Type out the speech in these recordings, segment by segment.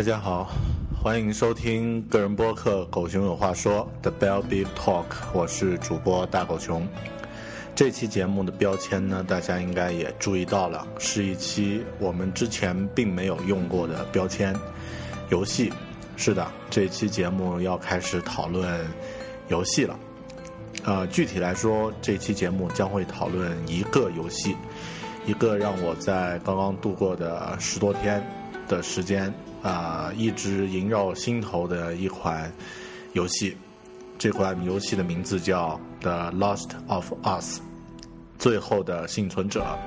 大家好，欢迎收听个人播客《狗熊有话说》The Bell Big Talk，我是主播大狗熊。这期节目的标签呢，大家应该也注意到了，是一期我们之前并没有用过的标签——游戏。是的，这期节目要开始讨论游戏了。呃，具体来说，这期节目将会讨论一个游戏，一个让我在刚刚度过的十多天的时间。啊，一直萦绕心头的一款游戏，这款游戏的名字叫《The Lost of Us》，最后的幸存者。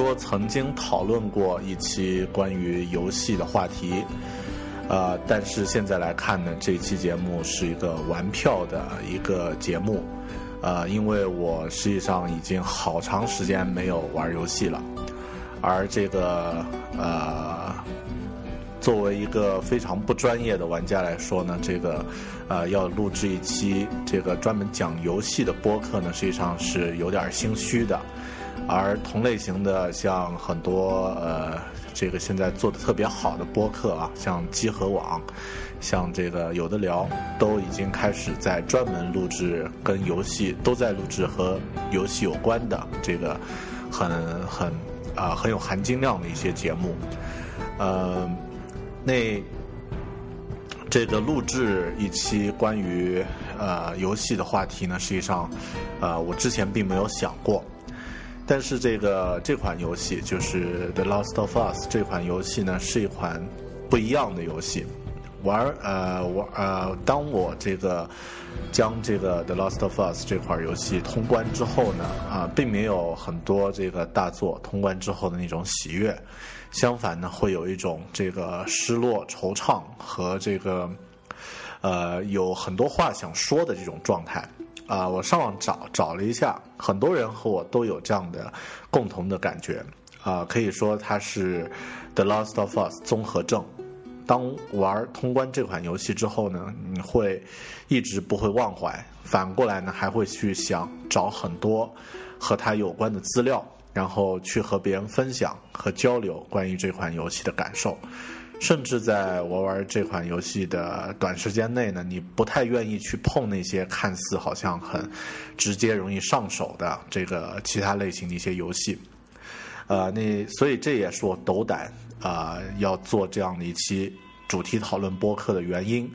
说，曾经讨论过一期关于游戏的话题，呃，但是现在来看呢，这期节目是一个玩票的一个节目，呃，因为我实际上已经好长时间没有玩游戏了，而这个呃，作为一个非常不专业的玩家来说呢，这个呃，要录制一期这个专门讲游戏的播客呢，实际上是有点心虚的。而同类型的，像很多呃，这个现在做的特别好的播客啊，像集合网，像这个有的聊，都已经开始在专门录制跟游戏都在录制和游戏有关的这个很很啊很有含金量的一些节目。呃，那这个录制一期关于呃游戏的话题呢，实际上呃我之前并没有想过。但是这个这款游戏就是《The Lost of Us》这款游戏呢，是一款不一样的游戏。玩呃玩呃，当我这个将这个《The Lost of Us》这款游戏通关之后呢，啊，并没有很多这个大作通关之后的那种喜悦，相反呢，会有一种这个失落、惆怅和这个呃有很多话想说的这种状态。啊，我上网找找了一下，很多人和我都有这样的共同的感觉。啊，可以说它是《The Last of Us》综合症。当玩通关这款游戏之后呢，你会一直不会忘怀，反过来呢，还会去想找很多和它有关的资料，然后去和别人分享和交流关于这款游戏的感受。甚至在我玩这款游戏的短时间内呢，你不太愿意去碰那些看似好像很直接、容易上手的这个其他类型的一些游戏。呃，那所以这也是我斗胆啊要做这样的一期主题讨论播客的原因。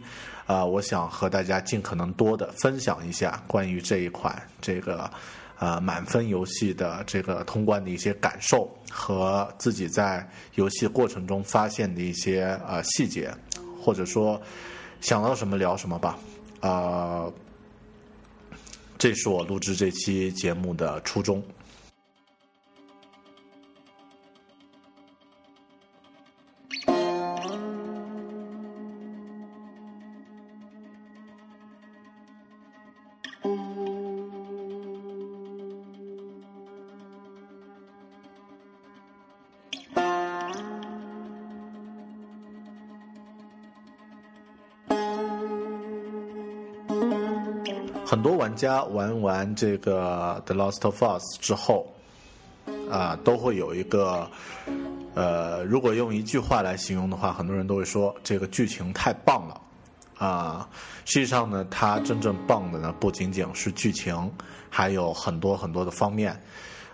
啊，我想和大家尽可能多的分享一下关于这一款这个。呃，满分游戏的这个通关的一些感受和自己在游戏过程中发现的一些呃细节，或者说想到什么聊什么吧。啊，这是我录制这期节目的初衷。很多玩家玩完这个《The Lost of Us》之后，啊，都会有一个，呃，如果用一句话来形容的话，很多人都会说这个剧情太棒了。啊，实际上呢，它真正棒的呢，不仅仅是剧情，还有很多很多的方面。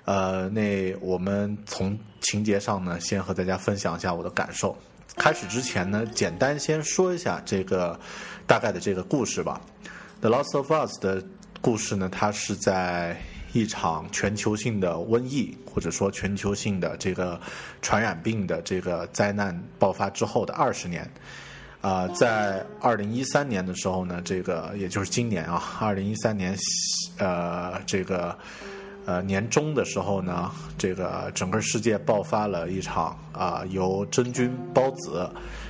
呃，那我们从情节上呢，先和大家分享一下我的感受。开始之前呢，简单先说一下这个大概的这个故事吧。《The Last of Us》的故事呢，它是在一场全球性的瘟疫，或者说全球性的这个传染病的这个灾难爆发之后的二十年。啊，在二零一三年的时候呢，这个也就是今年啊，二零一三年，呃，这个呃年中的时候呢，这个整个世界爆发了一场啊由真菌孢子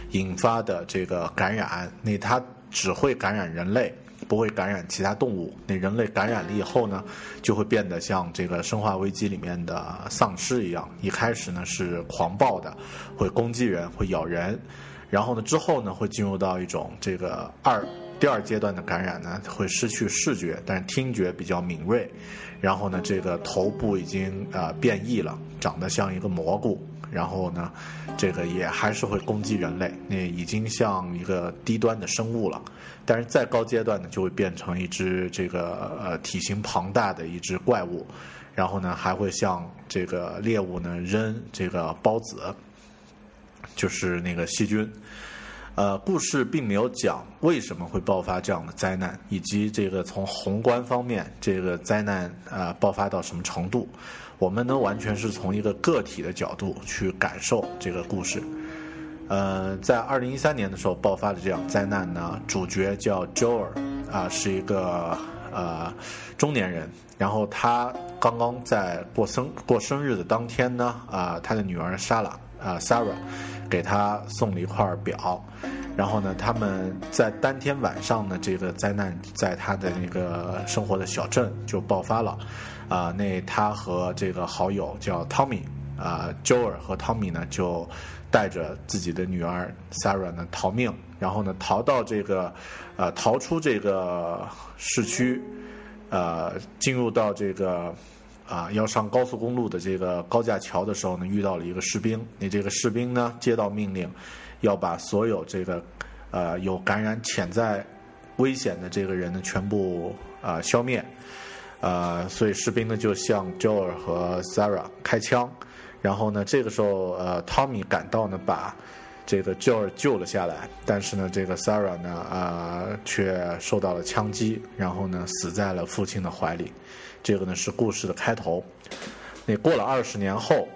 引发的这个感染。那它只会感染人类，不会感染其他动物。那人类感染了以后呢，就会变得像这个《生化危机》里面的丧尸一样，一开始呢是狂暴的，会攻击人，会咬人。然后呢，之后呢，会进入到一种这个二第二阶段的感染呢，会失去视觉，但是听觉比较敏锐。然后呢，这个头部已经呃变异了，长得像一个蘑菇。然后呢，这个也还是会攻击人类，那已经像一个低端的生物了。但是再高阶段呢，就会变成一只这个呃体型庞大的一只怪物。然后呢，还会向这个猎物呢扔这个孢子。就是那个细菌，呃，故事并没有讲为什么会爆发这样的灾难，以及这个从宏观方面这个灾难啊爆发到什么程度，我们能完全是从一个个体的角度去感受这个故事。呃，在二零一三年的时候爆发的这样灾难呢，主角叫 Joel，啊，是一个呃中年人，然后他刚刚在过生过生日的当天呢，啊，他的女儿莎拉。啊，Sarah 给他送了一块表，然后呢，他们在当天晚上呢，这个灾难在他的那个生活的小镇就爆发了。啊，那他和这个好友叫 Tommy，啊，Joel 和 Tommy 呢就带着自己的女儿 Sarah 呢逃命，然后呢逃到这个，呃，逃出这个市区，呃，进入到这个。啊，要上高速公路的这个高架桥的时候呢，遇到了一个士兵。你这个士兵呢，接到命令，要把所有这个呃有感染潜在危险的这个人呢，全部啊消灭。呃，所以士兵呢就向 Joel 和 Sarah 开枪。然后呢，这个时候呃，Tommy 赶到呢，把这个 Joel 救了下来。但是呢，这个 Sarah 呢啊却受到了枪击，然后呢死在了父亲的怀里。这个呢是故事的开头。那过了二十年后，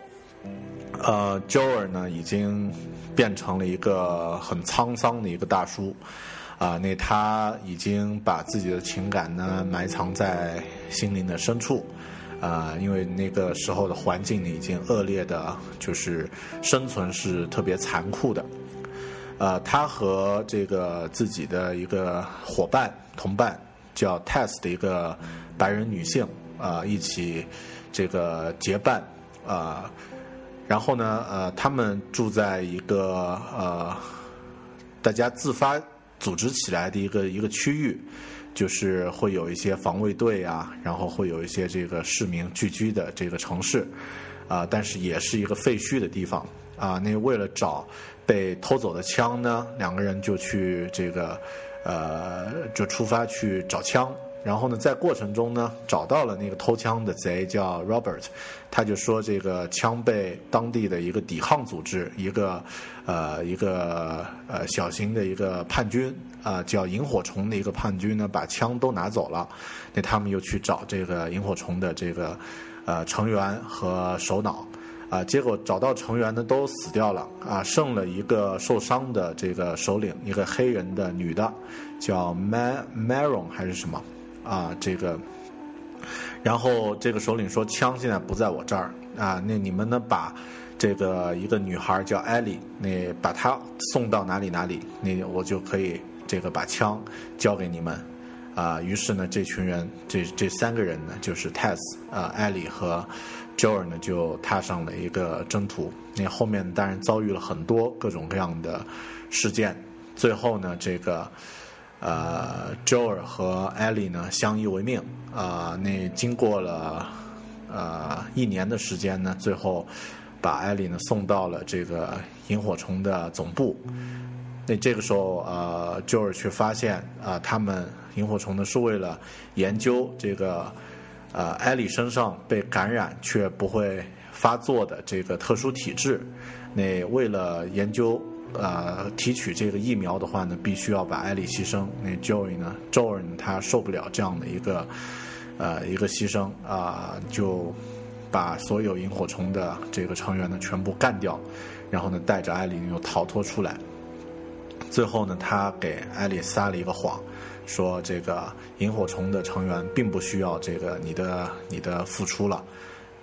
呃，Joel 呢已经变成了一个很沧桑的一个大叔，啊，那他已经把自己的情感呢埋藏在心灵的深处，啊，因为那个时候的环境呢已经恶劣的，就是生存是特别残酷的。呃，他和这个自己的一个伙伴同伴叫 Tess 的一个。白人女性啊，一起这个结伴啊，然后呢，呃，他们住在一个呃，大家自发组织起来的一个一个区域，就是会有一些防卫队啊，然后会有一些这个市民聚居的这个城市啊，但是也是一个废墟的地方啊。那为了找被偷走的枪呢，两个人就去这个呃，就出发去找枪。然后呢，在过程中呢，找到了那个偷枪的贼，叫 Robert，他就说这个枪被当地的一个抵抗组织，一个呃一个呃小型的一个叛军啊，叫萤火虫的一个叛军呢，把枪都拿走了。那他们又去找这个萤火虫的这个呃成员和首脑啊，结果找到成员呢都死掉了啊，剩了一个受伤的这个首领，一个黑人的女的，叫 Mar Maron 还是什么？啊，这个，然后这个首领说枪现在不在我这儿啊，那你们呢把这个一个女孩叫艾莉，那把她送到哪里哪里，那我就可以这个把枪交给你们啊。于是呢，这群人这这三个人呢，就是 Tess 啊，艾莉和 Joel 呢，就踏上了一个征途。那后面当然遭遇了很多各种各样的事件，最后呢，这个。呃，Joel 和 Ellie 呢相依为命啊。那经过了呃一年的时间呢，最后把艾莉呢送到了这个萤火虫的总部。那这个时候，呃，Joel 却发现啊，他们萤火虫呢是为了研究这个呃艾莉身上被感染却不会发作的这个特殊体质。那为了研究。呃，提取这个疫苗的话呢，必须要把艾莉牺牲。那 Joey 呢，Joey 他受不了这样的一个呃一个牺牲啊，就把所有萤火虫的这个成员呢全部干掉，然后呢带着艾莉又逃脱出来。最后呢，他给艾莉撒了一个谎，说这个萤火虫的成员并不需要这个你的你的付出了。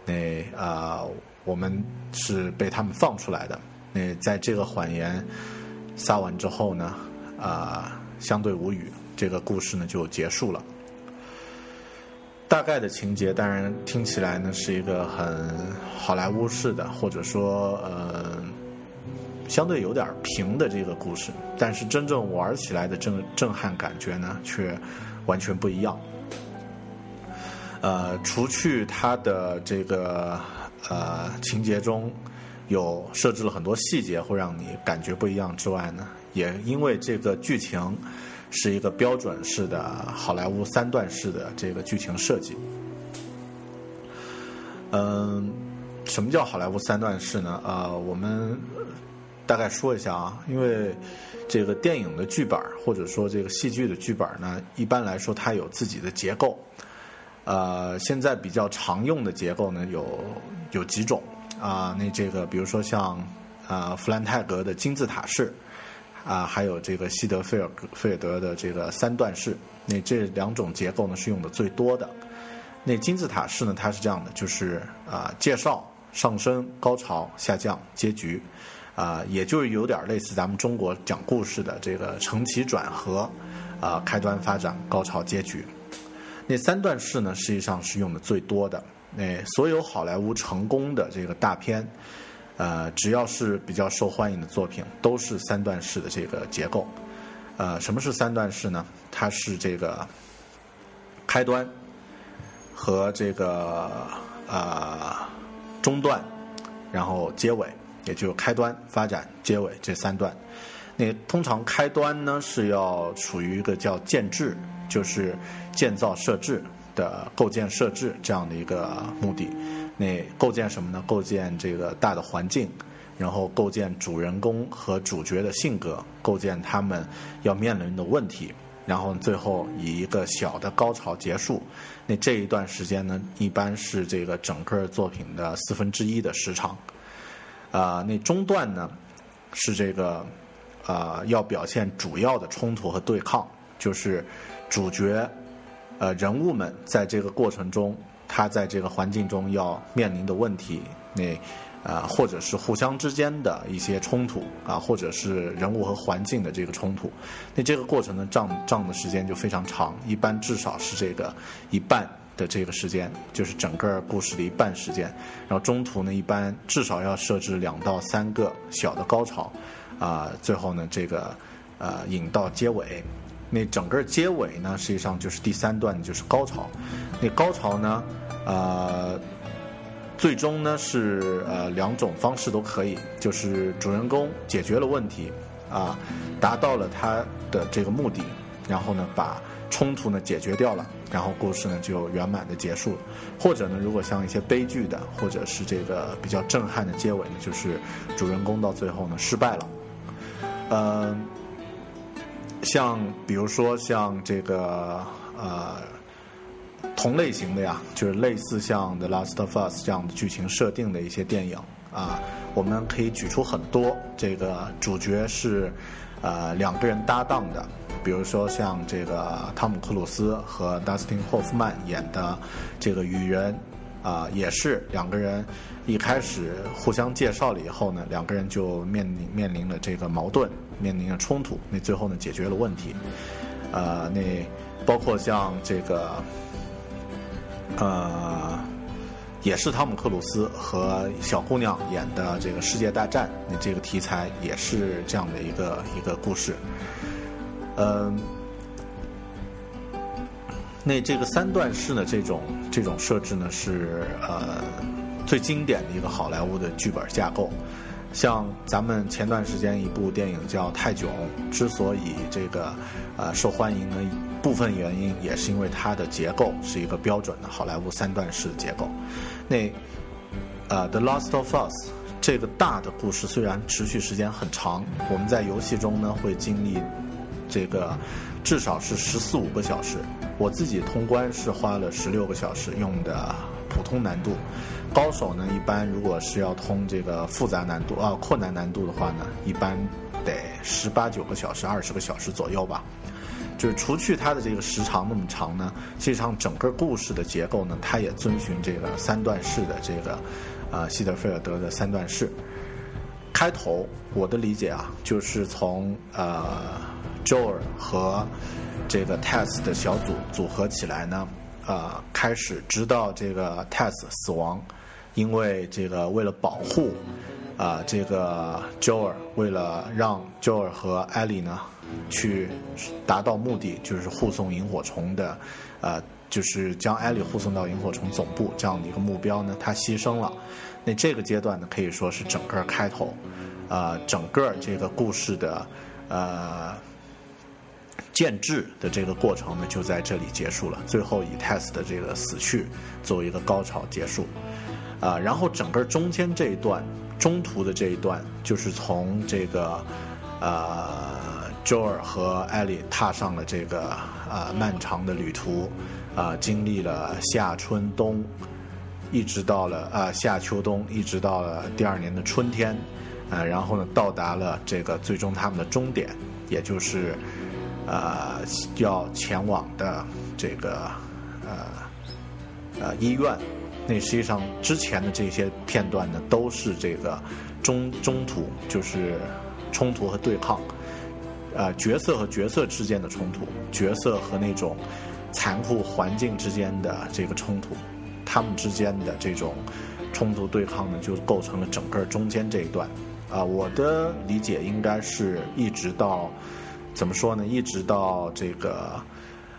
那啊，我们是被他们放出来的。那在这个谎言撒完之后呢，啊，相对无语，这个故事呢就结束了。大概的情节当然听起来呢是一个很好莱坞式的，或者说呃相对有点平的这个故事，但是真正玩起来的震震撼感觉呢却完全不一样。呃，除去它的这个呃情节中。有设置了很多细节，会让你感觉不一样之外呢，也因为这个剧情是一个标准式的好莱坞三段式的这个剧情设计。嗯，什么叫好莱坞三段式呢？呃，我们大概说一下啊，因为这个电影的剧本或者说这个戏剧的剧本呢，一般来说它有自己的结构。呃，现在比较常用的结构呢，有有几种。啊，那这个比如说像啊弗兰泰格的金字塔式，啊还有这个西德菲尔菲尔德的这个三段式，那这两种结构呢是用的最多的。那金字塔式呢，它是这样的，就是啊介绍、上升、高潮、下降、结局，啊也就是有点类似咱们中国讲故事的这个承起转合，啊开端发展、高潮结局。那三段式呢，实际上是用的最多的。那所有好莱坞成功的这个大片，呃，只要是比较受欢迎的作品，都是三段式的这个结构。呃，什么是三段式呢？它是这个开端和这个呃中段，然后结尾，也就是开端、发展、结尾这三段。那通常开端呢是要处于一个叫建制，就是建造设置。的构建设置这样的一个目的，那构建什么呢？构建这个大的环境，然后构建主人公和主角的性格，构建他们要面临的问题，然后最后以一个小的高潮结束。那这一段时间呢，一般是这个整个作品的四分之一的时长。啊，那中段呢，是这个啊要表现主要的冲突和对抗，就是主角。呃，人物们在这个过程中，他在这个环境中要面临的问题，那啊，或者是互相之间的一些冲突啊，或者是人物和环境的这个冲突，那这个过程呢，账账的时间就非常长，一般至少是这个一半的这个时间，就是整个故事的一半时间。然后中途呢，一般至少要设置两到三个小的高潮，啊，最后呢，这个呃引到结尾。那整个结尾呢，实际上就是第三段，就是高潮。那高潮呢，呃，最终呢是呃两种方式都可以，就是主人公解决了问题，啊，达到了他的这个目的，然后呢把冲突呢解决掉了，然后故事呢就圆满的结束。或者呢，如果像一些悲剧的，或者是这个比较震撼的结尾呢，就是主人公到最后呢失败了，嗯。像比如说像这个呃同类型的呀，就是类似像《The Last of Us》这样的剧情设定的一些电影啊，我们可以举出很多。这个主角是呃两个人搭档的，比如说像这个汤姆克鲁斯和 Dustin Hoffman 演的这个《雨人》啊，也是两个人一开始互相介绍了以后呢，两个人就面临面临了这个矛盾。面临了冲突，那最后呢解决了问题，呃，那包括像这个，呃，也是汤姆克鲁斯和小姑娘演的这个世界大战，那这个题材也是这样的一个一个故事，嗯，那这个三段式的这种这种设置呢，是呃最经典的一个好莱坞的剧本架构。像咱们前段时间一部电影叫《泰囧》，之所以这个呃受欢迎呢，部分原因也是因为它的结构是一个标准的好莱坞三段式结构。那呃，《The Last of Us》这个大的故事虽然持续时间很长，我们在游戏中呢会经历这个至少是十四五个小时。我自己通关是花了十六个小时，用的普通难度。高手呢，一般如果是要通这个复杂难度啊困难难度的话呢，一般得十八九个小时、二十个小时左右吧。就是除去它的这个时长那么长呢，实际上整个故事的结构呢，它也遵循这个三段式的这个啊希德菲尔德的三段式。开头我的理解啊，就是从呃 Joel 和这个 Tess 的小组组合起来呢，呃开始直到这个 Tess 死亡。因为这个，为了保护啊，这个 Joel，为了让 Joel 和艾莉呢，去达到目的，就是护送萤火虫的，呃，就是将 Ellie 护送到萤火虫总部这样的一个目标呢，他牺牲了。那这个阶段呢，可以说是整个开头，呃，整个这个故事的呃建制的这个过程呢，就在这里结束了。最后以 Tess 的这个死去作为一个高潮结束。啊，然后整个中间这一段，中途的这一段，就是从这个，呃，周尔和艾莉踏上了这个呃漫长的旅途，啊，经历了夏春冬，一直到了啊夏秋冬，一直到了第二年的春天，呃，然后呢，到达了这个最终他们的终点，也就是，呃，要前往的这个，呃，呃医院。那实际上之前的这些片段呢，都是这个中中途就是冲突和对抗，呃，角色和角色之间的冲突，角色和那种残酷环境之间的这个冲突，他们之间的这种冲突对抗呢，就构成了整个中间这一段。啊，我的理解应该是一直到怎么说呢？一直到这个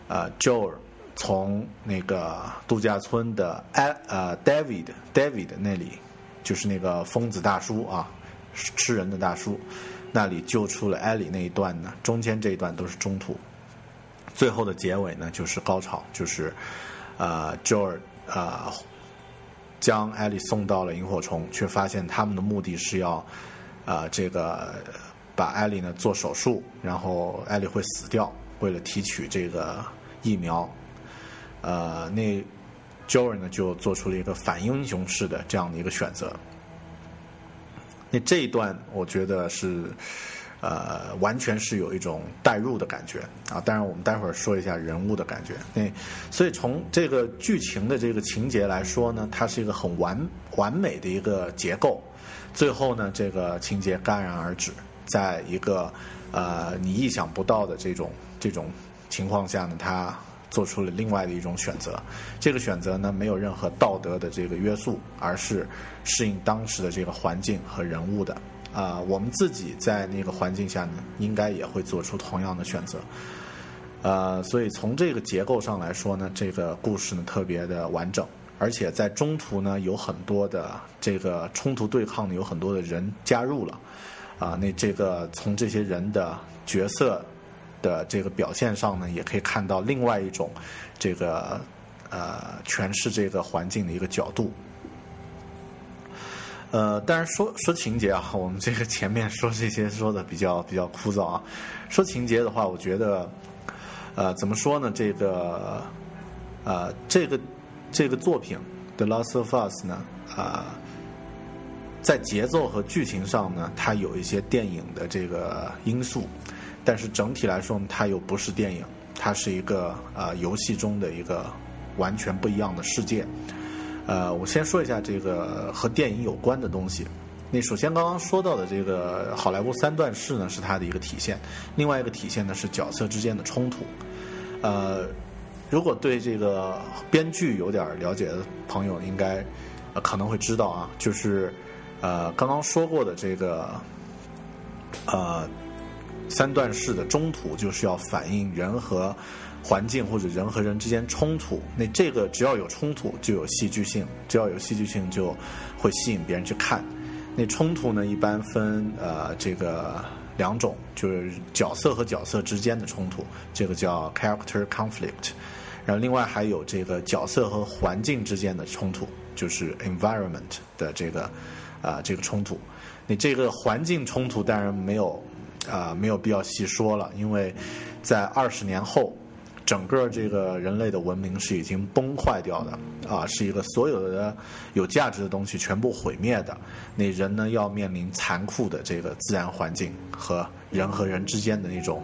呃，Joe。从那个度假村的艾呃 David David 那里，就是那个疯子大叔啊，吃人的大叔，那里救出了艾莉那一段呢，中间这一段都是中途，最后的结尾呢就是高潮，就是呃 Joel 呃将艾莉送到了萤火虫，却发现他们的目的是要呃这个把艾莉呢做手术，然后艾莉会死掉，为了提取这个疫苗。呃，那 Joel 呢就做出了一个反英雄式的这样的一个选择。那这一段我觉得是，呃，完全是有一种代入的感觉啊。当然，我们待会儿说一下人物的感觉。那所以从这个剧情的这个情节来说呢，它是一个很完完美的一个结构。最后呢，这个情节戛然而止，在一个呃你意想不到的这种这种情况下呢，它。做出了另外的一种选择，这个选择呢没有任何道德的这个约束，而是适应当时的这个环境和人物的。啊，我们自己在那个环境下呢，应该也会做出同样的选择。呃，所以从这个结构上来说呢，这个故事呢特别的完整，而且在中途呢有很多的这个冲突对抗呢，有很多的人加入了。啊，那这个从这些人的角色。的这个表现上呢，也可以看到另外一种这个呃诠释这个环境的一个角度。呃，当然说说情节啊，我们这个前面说这些说的比较比较枯燥啊。说情节的话，我觉得呃怎么说呢？这个呃这个这个作品《The Last of Us》呢啊，在节奏和剧情上呢，它有一些电影的这个因素。但是整体来说，它又不是电影，它是一个呃游戏中的一个完全不一样的世界。呃，我先说一下这个和电影有关的东西。那首先刚刚说到的这个好莱坞三段式呢，是它的一个体现。另外一个体现呢是角色之间的冲突。呃，如果对这个编剧有点了解的朋友，应该可能会知道啊，就是呃刚刚说过的这个呃。三段式的中途就是要反映人和环境或者人和人之间冲突。那这个只要有冲突就有戏剧性，只要有戏剧性就会吸引别人去看。那冲突呢，一般分呃这个两种，就是角色和角色之间的冲突，这个叫 character conflict。然后另外还有这个角色和环境之间的冲突，就是 environment 的这个啊这个冲突。你这个环境冲突当然没有啊没有必要细说了，因为在二十年后，整个这个人类的文明是已经崩坏掉的啊，是一个所有的有价值的东西全部毁灭的。那人呢要面临残酷的这个自然环境和人和人之间的那种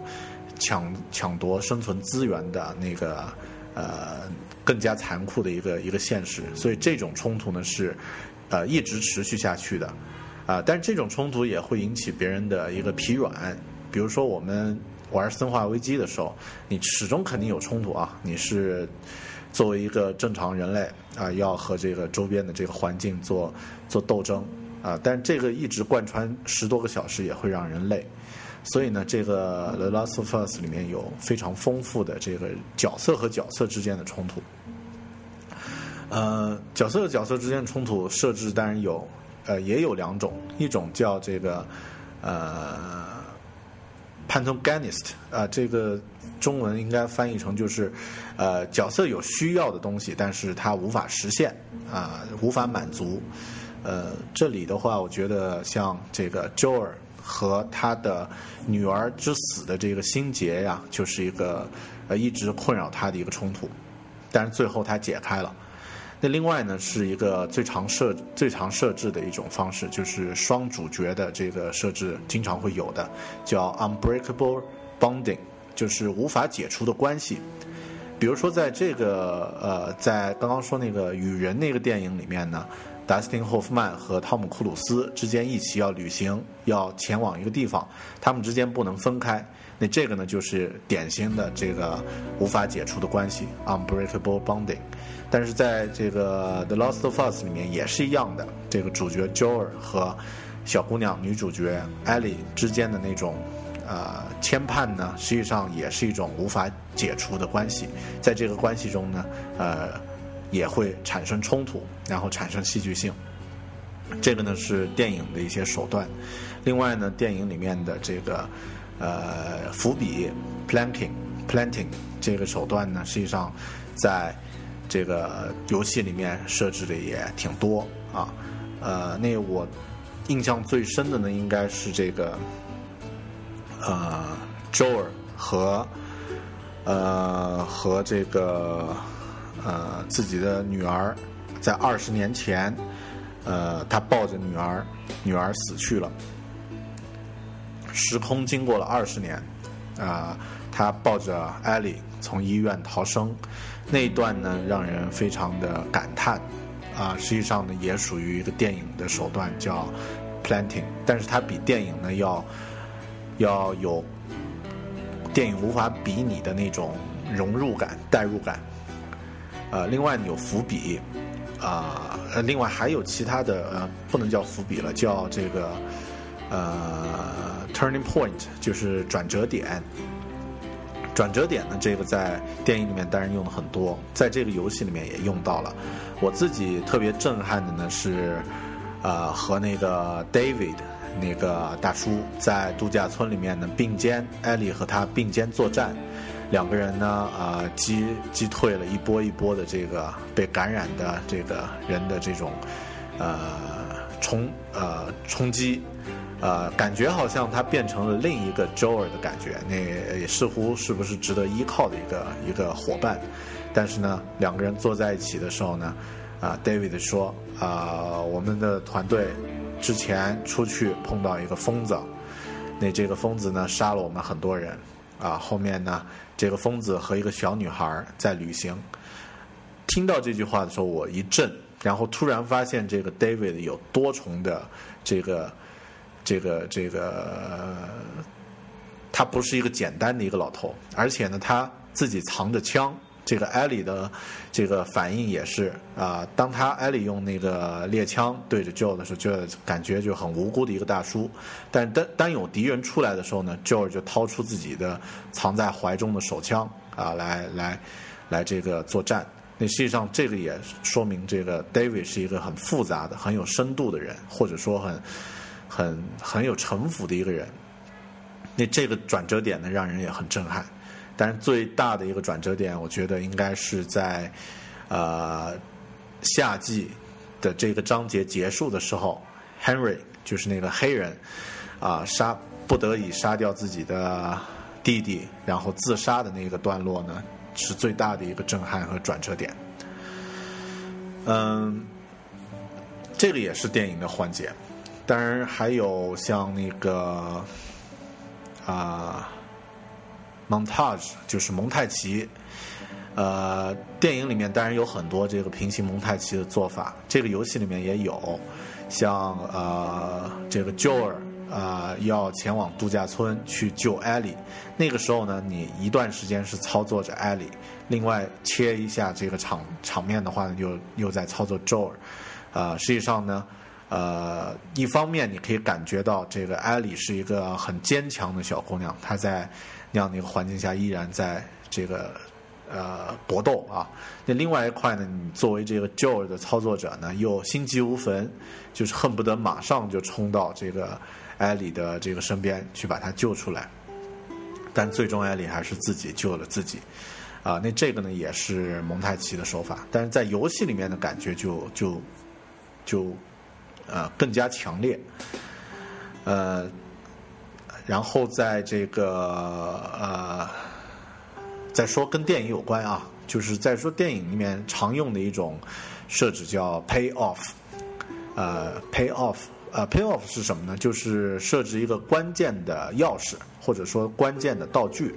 抢抢夺生存资源的那个。呃，更加残酷的一个一个现实，所以这种冲突呢是，呃，一直持续下去的，啊，但是这种冲突也会引起别人的一个疲软。比如说我们玩《生化危机》的时候，你始终肯定有冲突啊，你是作为一个正常人类啊，要和这个周边的这个环境做做斗争啊，但这个一直贯穿十多个小时也会让人累。所以呢，这个《The Last of Us》里面有非常丰富的这个角色和角色之间的冲突。呃，角色和角色之间的冲突设置当然有，呃，也有两种，一种叫这个呃 “Pantoganist”，啊，这个中文应该翻译成就是呃角色有需要的东西，但是他无法实现啊，无法满足。呃，这里的话，我觉得像这个 Joel。和他的女儿之死的这个心结呀，就是一个呃一直困扰他的一个冲突，但是最后他解开了。那另外呢，是一个最常设最常设置的一种方式，就是双主角的这个设置经常会有的，叫 unbreakable bonding，就是无法解除的关系。比如说在这个呃，在刚刚说那个雨人那个电影里面呢。达斯汀·霍夫曼和汤姆·库鲁斯之间一起要旅行，要前往一个地方，他们之间不能分开。那这个呢，就是典型的这个无法解除的关系 （unbreakable bonding）。但是在这个《The Lost of Us》里面也是一样的，这个主角 Joel 和小姑娘女主角 Ellie 之间的那种呃牵绊呢，实际上也是一种无法解除的关系。在这个关系中呢，呃。也会产生冲突，然后产生戏剧性。这个呢是电影的一些手段。另外呢，电影里面的这个呃伏笔 （planting planting） 这个手段呢，实际上在这个游戏里面设置的也挺多啊。呃，那我印象最深的呢，应该是这个呃 Joel 和呃和这个。呃，自己的女儿在二十年前，呃，他抱着女儿，女儿死去了。时空经过了二十年，啊，他抱着艾莉从医院逃生，那一段呢，让人非常的感叹。啊，实际上呢，也属于一个电影的手段，叫 planting，但是它比电影呢要要有电影无法比拟的那种融入感、代入感。呃，另外有伏笔，啊，另外还有其他的，呃，不能叫伏笔了，叫这个，呃，turning point，就是转折点。转折点呢，这个在电影里面当然用的很多，在这个游戏里面也用到了。我自己特别震撼的呢是，呃，和那个 David 那个大叔在度假村里面呢并肩，艾莉和他并肩作战。两个人呢，啊，击击退了一波一波的这个被感染的这个人的这种，呃，冲呃冲击，呃，感觉好像他变成了另一个 Joel 的感觉，那也似乎是不是值得依靠的一个一个伙伴？但是呢，两个人坐在一起的时候呢，啊，David 说，啊，我们的团队之前出去碰到一个疯子，那这个疯子呢杀了我们很多人。啊，后面呢，这个疯子和一个小女孩在旅行。听到这句话的时候，我一震，然后突然发现这个 David 有多重的这个、这个、这个，他不是一个简单的一个老头，而且呢，他自己藏着枪这个艾利的这个反应也是啊，当他艾利用那个猎枪对着 Joe 的时候，就感觉就很无辜的一个大叔。但当当有敌人出来的时候呢，Joe 就掏出自己的藏在怀中的手枪啊，来来来这个作战。那实际上这个也说明这个 David 是一个很复杂的、很有深度的人，或者说很很很有城府的一个人。那这个转折点呢，让人也很震撼。但是最大的一个转折点，我觉得应该是在，呃，夏季的这个章节结束的时候，Henry 就是那个黑人，啊，杀不得已杀掉自己的弟弟，然后自杀的那个段落呢，是最大的一个震撼和转折点。嗯，这个也是电影的环节，当然还有像那个，啊。montage 就是蒙太奇，呃，电影里面当然有很多这个平行蒙太奇的做法，这个游戏里面也有，像呃这个 Joel 啊要前往度假村去救 Ellie，，那个时候呢，你一段时间是操作着 Ellie，，另外切一下这个场场面的话呢，又又在操作 Joel，啊，实际上呢，呃，一方面你可以感觉到这个艾莉是一个很坚强的小姑娘，她在。那样的一个环境下，依然在这个呃搏斗啊。那另外一块呢，你作为这个 Joe 的操作者呢，又心急如焚，就是恨不得马上就冲到这个艾莉的这个身边去把她救出来。但最终艾莉还是自己救了自己啊。那这个呢，也是蒙太奇的手法，但是在游戏里面的感觉就就就呃更加强烈，呃。然后在这个呃，再说跟电影有关啊，就是在说电影里面常用的一种设置叫 pay off，呃，pay off，呃，pay off 是什么呢？就是设置一个关键的钥匙或者说关键的道具，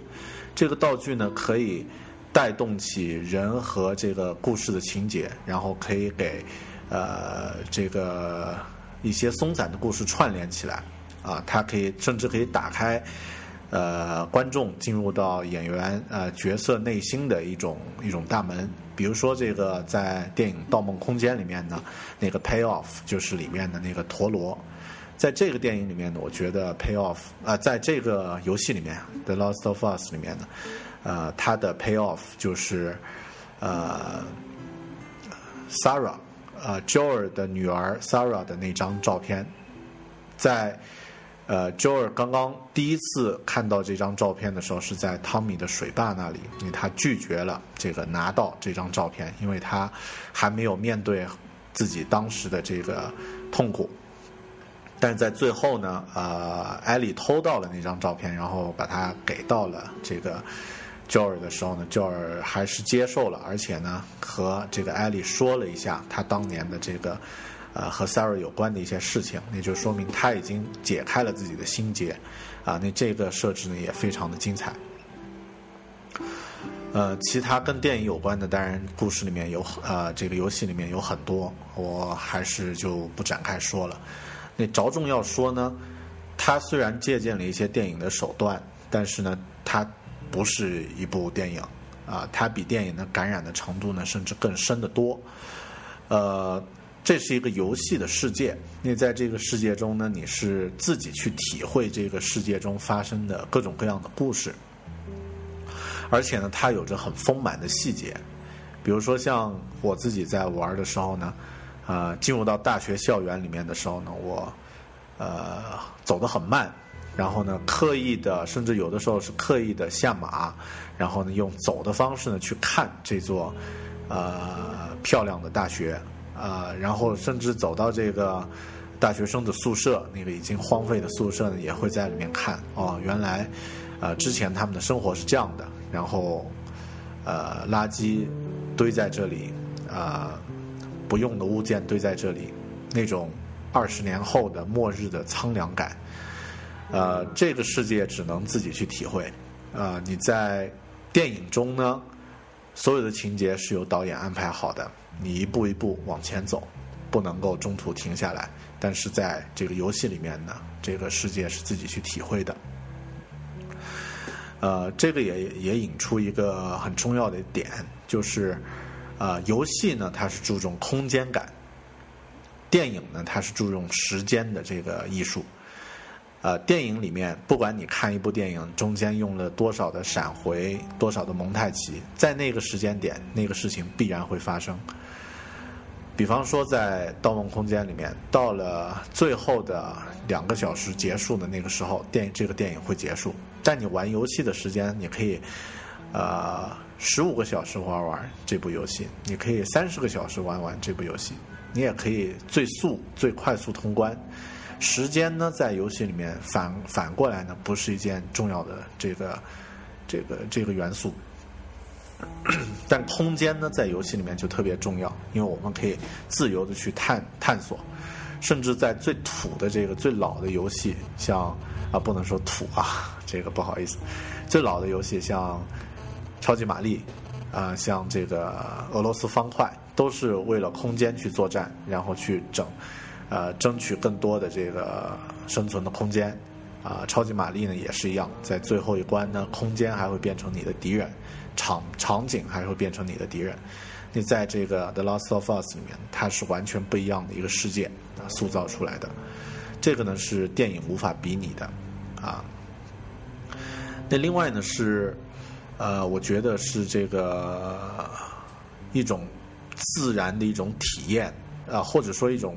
这个道具呢可以带动起人和这个故事的情节，然后可以给呃这个一些松散的故事串联起来。啊，它可以甚至可以打开，呃，观众进入到演员呃角色内心的一种一种大门。比如说，这个在电影《盗梦空间》里面呢，那个 payoff 就是里面的那个陀螺。在这个电影里面呢，我觉得 payoff 啊，在这个游戏里面《The Last of Us》里面呢，呃，它的 payoff 就是呃，Sarah，呃，Joel 的女儿 Sarah 的那张照片，在。呃，Joel 刚刚第一次看到这张照片的时候，是在汤米的水坝那里，因为他拒绝了这个拿到这张照片，因为他还没有面对自己当时的这个痛苦。但是在最后呢，呃，艾莉偷到了那张照片，然后把它给到了这个 Joel 的时候呢，Joel 还是接受了，而且呢，和这个艾莉说了一下他当年的这个。呃，和 Sarah 有关的一些事情，那就说明他已经解开了自己的心结，啊，那这个设置呢也非常的精彩。呃，其他跟电影有关的，当然故事里面有，呃，这个游戏里面有很多，我还是就不展开说了。那着重要说呢，它虽然借鉴了一些电影的手段，但是呢，它不是一部电影，啊，它比电影的感染的程度呢，甚至更深的多，呃。这是一个游戏的世界，那在这个世界中呢，你是自己去体会这个世界中发生的各种各样的故事，而且呢，它有着很丰满的细节，比如说像我自己在玩的时候呢，呃，进入到大学校园里面的时候呢，我呃走得很慢，然后呢，刻意的，甚至有的时候是刻意的下马，然后呢，用走的方式呢去看这座呃漂亮的大学。啊，然后甚至走到这个大学生的宿舍，那个已经荒废的宿舍呢，也会在里面看。哦，原来，呃，之前他们的生活是这样的。然后，呃，垃圾堆在这里，啊，不用的物件堆在这里，那种二十年后的末日的苍凉感，呃，这个世界只能自己去体会。啊，你在电影中呢，所有的情节是由导演安排好的。你一步一步往前走，不能够中途停下来。但是在这个游戏里面呢，这个世界是自己去体会的。呃，这个也也引出一个很重要的点，就是啊，游戏呢它是注重空间感，电影呢它是注重时间的这个艺术。呃，电影里面不管你看一部电影中间用了多少的闪回，多少的蒙太奇，在那个时间点，那个事情必然会发生。比方说，在《盗梦空间》里面，到了最后的两个小时结束的那个时候，电影这个电影会结束。但你玩游戏的时间，你可以呃十五个小时玩玩这部游戏，你可以三十个小时玩完这部游戏，你也可以最速、最快速通关。时间呢，在游戏里面反反过来呢，不是一件重要的这个这个这个元素，但空间呢，在游戏里面就特别重要，因为我们可以自由的去探探索，甚至在最土的这个最老的游戏，像啊不能说土啊，这个不好意思，最老的游戏像超级玛丽啊，像这个俄罗斯方块，都是为了空间去作战，然后去整。呃，争取更多的这个生存的空间，啊，超级玛丽呢也是一样，在最后一关呢，空间还会变成你的敌人，场场景还会变成你的敌人。你在这个《The Last of Us》里面，它是完全不一样的一个世界啊，塑造出来的。这个呢是电影无法比拟的，啊。那另外呢是，呃，我觉得是这个一种自然的一种体验啊，或者说一种。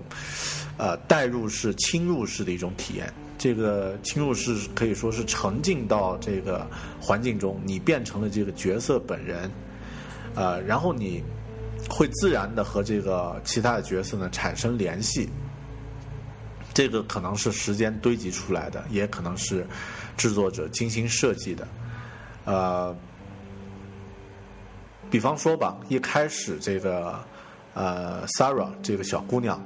呃，代入式、侵入式的一种体验。这个侵入式可以说是沉浸到这个环境中，你变成了这个角色本人，呃，然后你会自然的和这个其他的角色呢产生联系。这个可能是时间堆积出来的，也可能是制作者精心设计的。呃，比方说吧，一开始这个呃，Sarah 这个小姑娘。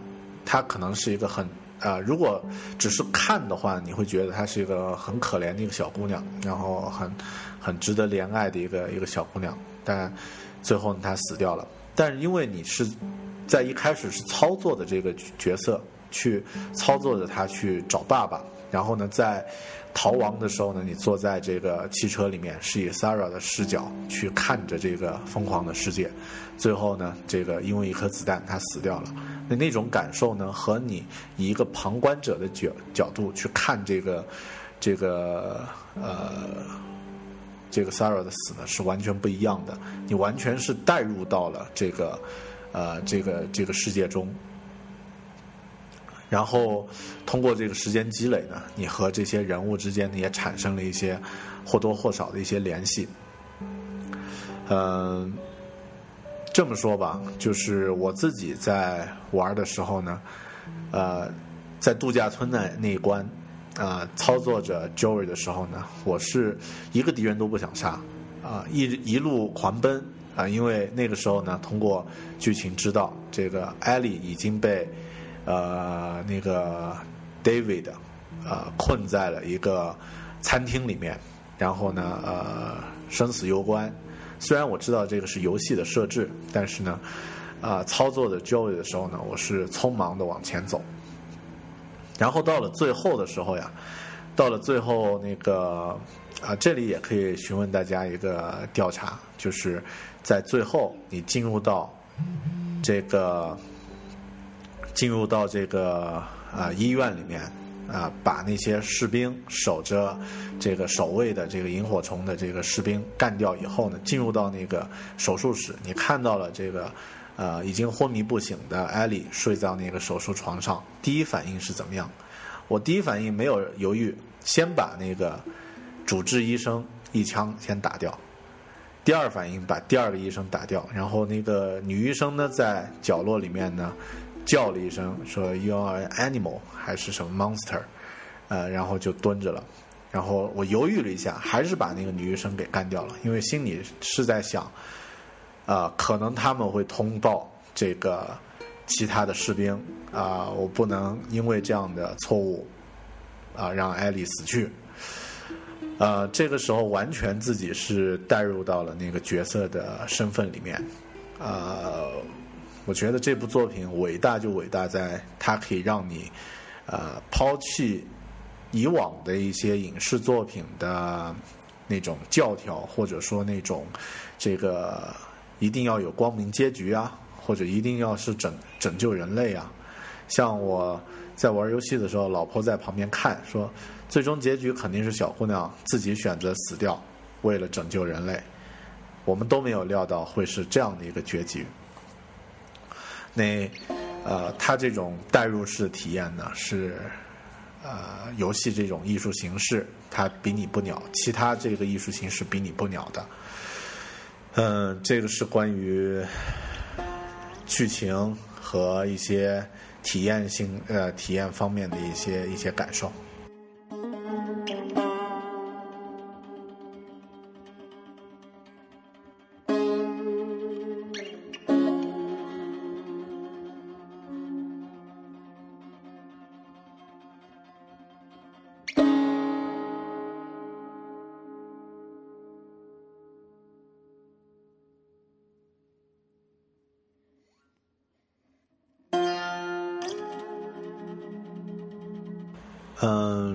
她可能是一个很啊，如果只是看的话，你会觉得她是一个很可怜的一个小姑娘，然后很很值得怜爱的一个一个小姑娘。但最后她死掉了。但是因为你是在一开始是操作的这个角色，去操作着她去找爸爸，然后呢，在逃亡的时候呢，你坐在这个汽车里面，是以 Sarah 的视角去看着这个疯狂的世界。最后呢，这个因为一颗子弹，她死掉了。那那种感受呢，和你以一个旁观者的角角度去看这个，这个呃，这个 Sarah 的死呢，是完全不一样的。你完全是带入到了这个，呃，这个这个世界中，然后通过这个时间积累呢，你和这些人物之间呢也产生了一些或多或少的一些联系，嗯。这么说吧，就是我自己在玩的时候呢，呃，在度假村的那一关，啊，操作着 Joey 的时候呢，我是一个敌人都不想杀，啊，一一路狂奔啊，因为那个时候呢，通过剧情知道这个 Ellie 已经被呃那个 David 呃困在了一个餐厅里面，然后呢，呃，生死攸关。虽然我知道这个是游戏的设置，但是呢，啊，操作的 Joy 的时候呢，我是匆忙的往前走。然后到了最后的时候呀，到了最后那个啊，这里也可以询问大家一个调查，就是在最后你进入到这个进入到这个啊医院里面。啊，把那些士兵守着这个守卫的这个萤火虫的这个士兵干掉以后呢，进入到那个手术室，你看到了这个呃已经昏迷不醒的艾莉睡在那个手术床上，第一反应是怎么样？我第一反应没有犹豫，先把那个主治医生一枪先打掉，第二反应把第二个医生打掉，然后那个女医生呢在角落里面呢。叫了一声，说 “You are an animal” 还是什么 “monster”，呃，然后就蹲着了。然后我犹豫了一下，还是把那个女医生给干掉了，因为心里是在想，啊，可能他们会通报这个其他的士兵，啊，我不能因为这样的错误，啊，让艾丽死去。呃，这个时候完全自己是带入到了那个角色的身份里面，呃。我觉得这部作品伟大就伟大在它可以让你，呃，抛弃以往的一些影视作品的那种教条，或者说那种这个一定要有光明结局啊，或者一定要是拯拯救人类啊。像我在玩游戏的时候，老婆在旁边看，说最终结局肯定是小姑娘自己选择死掉，为了拯救人类。我们都没有料到会是这样的一个结局。那呃，它这种代入式体验呢，是呃游戏这种艺术形式，它比你不鸟，其他这个艺术形式比你不鸟的。嗯，这个是关于剧情和一些体验性呃体验方面的一些一些感受。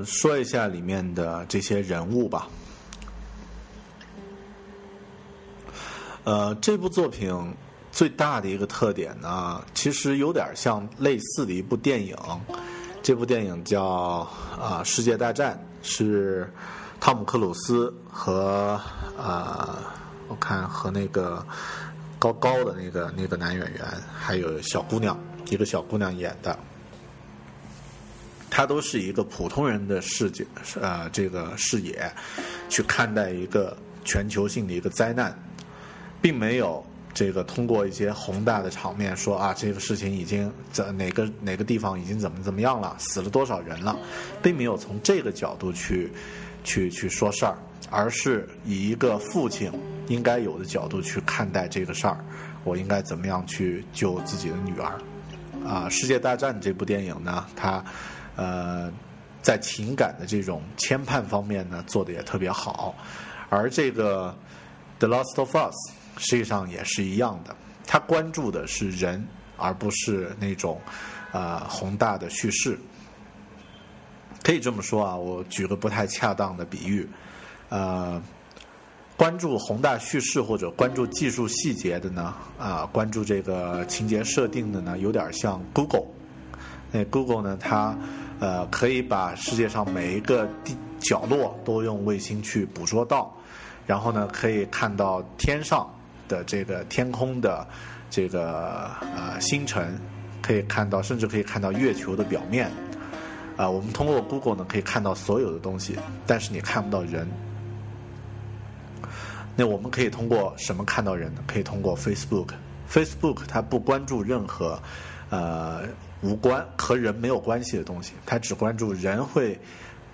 说一下里面的这些人物吧。呃，这部作品最大的一个特点呢，其实有点像类似的一部电影。这部电影叫啊《世界大战》，是汤姆克鲁斯和啊我看和那个高高的那个那个男演员，还有小姑娘，一个小姑娘演的。他都是一个普通人的视角，呃，这个视野去看待一个全球性的一个灾难，并没有这个通过一些宏大的场面说啊，这个事情已经在哪个哪个地方已经怎么怎么样了，死了多少人了，并没有从这个角度去去去说事儿，而是以一个父亲应该有的角度去看待这个事儿，我应该怎么样去救自己的女儿？啊，《世界大战》这部电影呢，它。呃，在情感的这种牵绊方面呢，做的也特别好，而这个《The Last of Us》实际上也是一样的，他关注的是人，而不是那种呃宏大的叙事。可以这么说啊，我举个不太恰当的比喻，呃，关注宏大叙事或者关注技术细节的呢，啊，关注这个情节设定的呢，有点像 Google。那 Google 呢，它呃，可以把世界上每一个地角落都用卫星去捕捉到，然后呢，可以看到天上的这个天空的这个呃星辰，可以看到，甚至可以看到月球的表面。啊，我们通过 Google 呢，可以看到所有的东西，但是你看不到人。那我们可以通过什么看到人呢？可以通过 Facebook，Facebook 它不关注任何呃。无关和人没有关系的东西，他只关注人会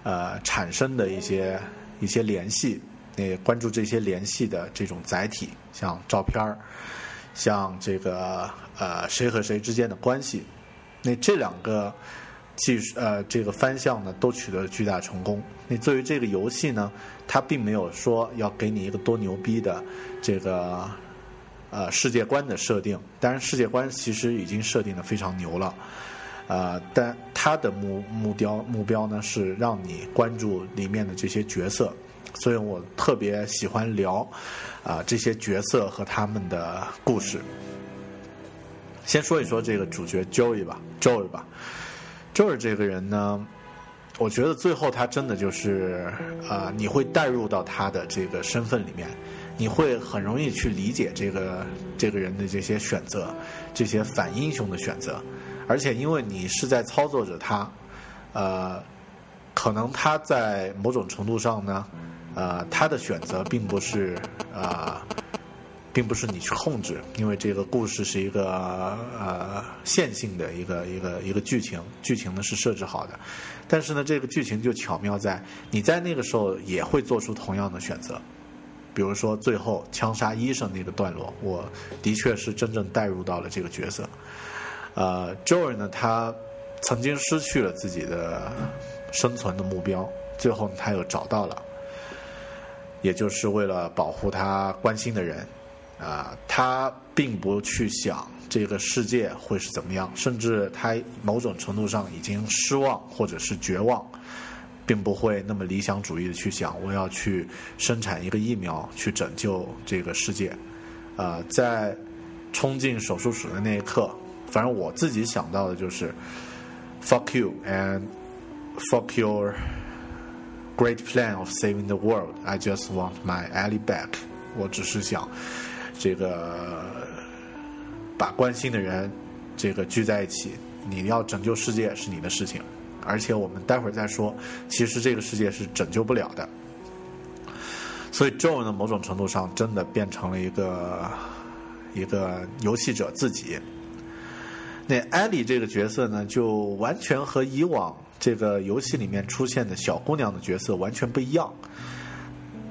呃产生的一些一些联系，那关注这些联系的这种载体，像照片儿，像这个呃谁和谁之间的关系，那这两个技术呃这个方向呢都取得了巨大成功。那作为这个游戏呢，它并没有说要给你一个多牛逼的这个。呃，世界观的设定，当然世界观其实已经设定的非常牛了，呃，但它的目目标目标呢是让你关注里面的这些角色，所以我特别喜欢聊啊这些角色和他们的故事。先说一说这个主角 Joey 吧，Joey 吧，Joey 这个人呢，我觉得最后他真的就是啊，你会带入到他的这个身份里面。你会很容易去理解这个这个人的这些选择，这些反英雄的选择，而且因为你是在操作着他，呃，可能他在某种程度上呢，呃，他的选择并不是啊，并不是你去控制，因为这个故事是一个呃线性的一个一个一个剧情，剧情呢是设置好的，但是呢，这个剧情就巧妙在你在那个时候也会做出同样的选择。比如说，最后枪杀医生那个段落，我的确是真正带入到了这个角色。呃，Joey 呢，他曾经失去了自己的生存的目标，最后他又找到了，也就是为了保护他关心的人。啊，他并不去想这个世界会是怎么样，甚至他某种程度上已经失望或者是绝望。并不会那么理想主义的去想我要去生产一个疫苗去拯救这个世界。呃，在冲进手术室的那一刻，反正我自己想到的就是 “fuck you and fuck your great plan of saving the world. I just want my ally back 我只是想这个把关心的人这个聚在一起。你要拯救世界是你的事情，而且我们待会儿再说，其实这个世界是拯救不了的。所以 Joe 呢，某种程度上真的变成了一个一个游戏者自己。那艾莉这个角色呢，就完全和以往这个游戏里面出现的小姑娘的角色完全不一样。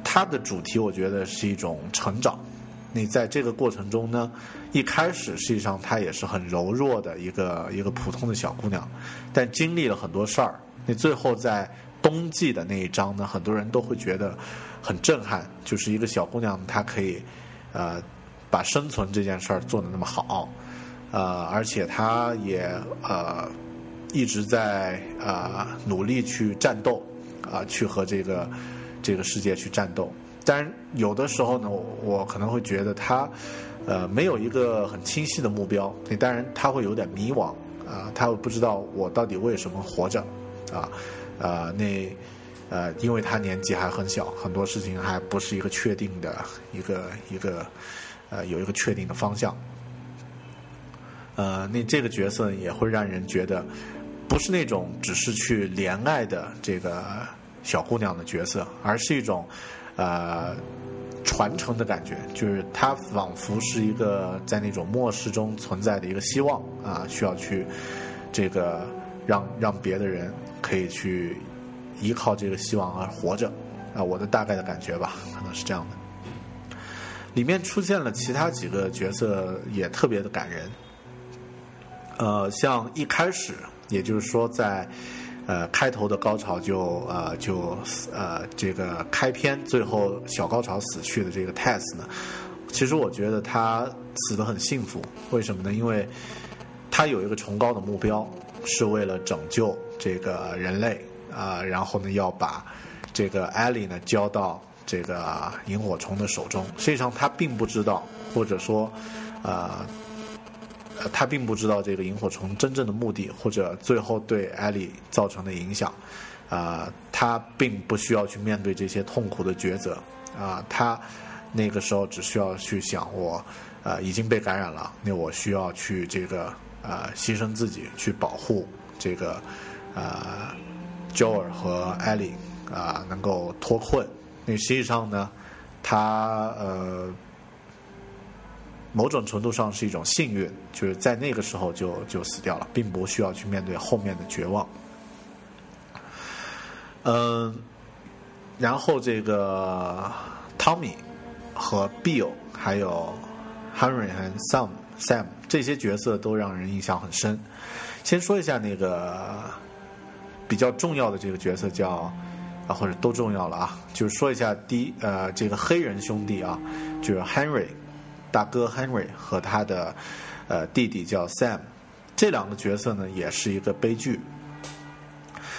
她的主题，我觉得是一种成长。你在这个过程中呢，一开始实际上她也是很柔弱的一个一个普通的小姑娘，但经历了很多事儿。你最后在冬季的那一章呢，很多人都会觉得很震撼，就是一个小姑娘她可以呃把生存这件事儿做得那么好，呃，而且她也呃一直在呃努力去战斗啊，去和这个这个世界去战斗。但有的时候呢，我可能会觉得他，呃，没有一个很清晰的目标。那当然他会有点迷惘啊，他会不知道我到底为什么活着，啊，呃，那呃，因为他年纪还很小，很多事情还不是一个确定的一个一个，呃，有一个确定的方向。呃，那这个角色也会让人觉得，不是那种只是去怜爱的这个小姑娘的角色，而是一种。呃，传承的感觉，就是他仿佛是一个在那种末世中存在的一个希望啊，需要去这个让让别的人可以去依靠这个希望而活着啊，我的大概的感觉吧，可能是这样的。里面出现了其他几个角色也特别的感人，呃，像一开始，也就是说在。呃，开头的高潮就呃就呃这个开篇最后小高潮死去的这个 Tess 呢，其实我觉得他死得很幸福，为什么呢？因为他有一个崇高的目标，是为了拯救这个人类啊，然后呢要把这个 Ellie 呢交到这个萤火虫的手中。实际上他并不知道，或者说呃。他并不知道这个萤火虫真正的目的，或者最后对艾莉造成的影响，啊，他并不需要去面对这些痛苦的抉择，啊，他那个时候只需要去想，我，呃，已经被感染了，那我需要去这个，呃，牺牲自己去保护这个，呃，Jo 尔和艾莉，啊，能够脱困。那实际上呢，他呃。某种程度上是一种幸运，就是在那个时候就就死掉了，并不需要去面对后面的绝望。嗯，然后这个 Tommy 和 Bill 还有 Henry 和 Sam Sam 这些角色都让人印象很深。先说一下那个比较重要的这个角色叫啊，或者都重要了啊，就是说一下第一呃这个黑人兄弟啊，就是 Henry。大哥 Henry 和他的呃弟弟叫 Sam，这两个角色呢也是一个悲剧。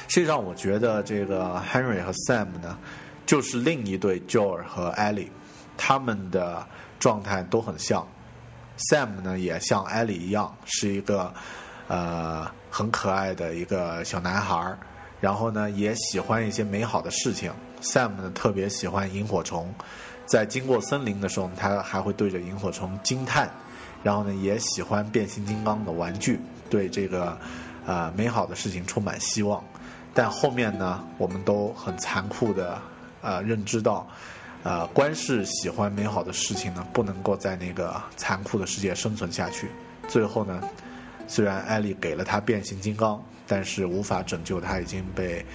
实际上，我觉得这个 Henry 和 Sam 呢，就是另一对 Joel 和 Ellie，他们的状态都很像。Sam 呢也像 Ellie 一样，是一个呃很可爱的一个小男孩儿然后呢也喜欢一些美好的事情。Sam 呢特别喜欢萤火虫。在经过森林的时候，他还会对着萤火虫惊叹，然后呢，也喜欢变形金刚的玩具，对这个呃美好的事情充满希望。但后面呢，我们都很残酷的呃认知到，呃，光是喜欢美好的事情呢，不能够在那个残酷的世界生存下去。最后呢，虽然艾丽给了他变形金刚，但是无法拯救他已经被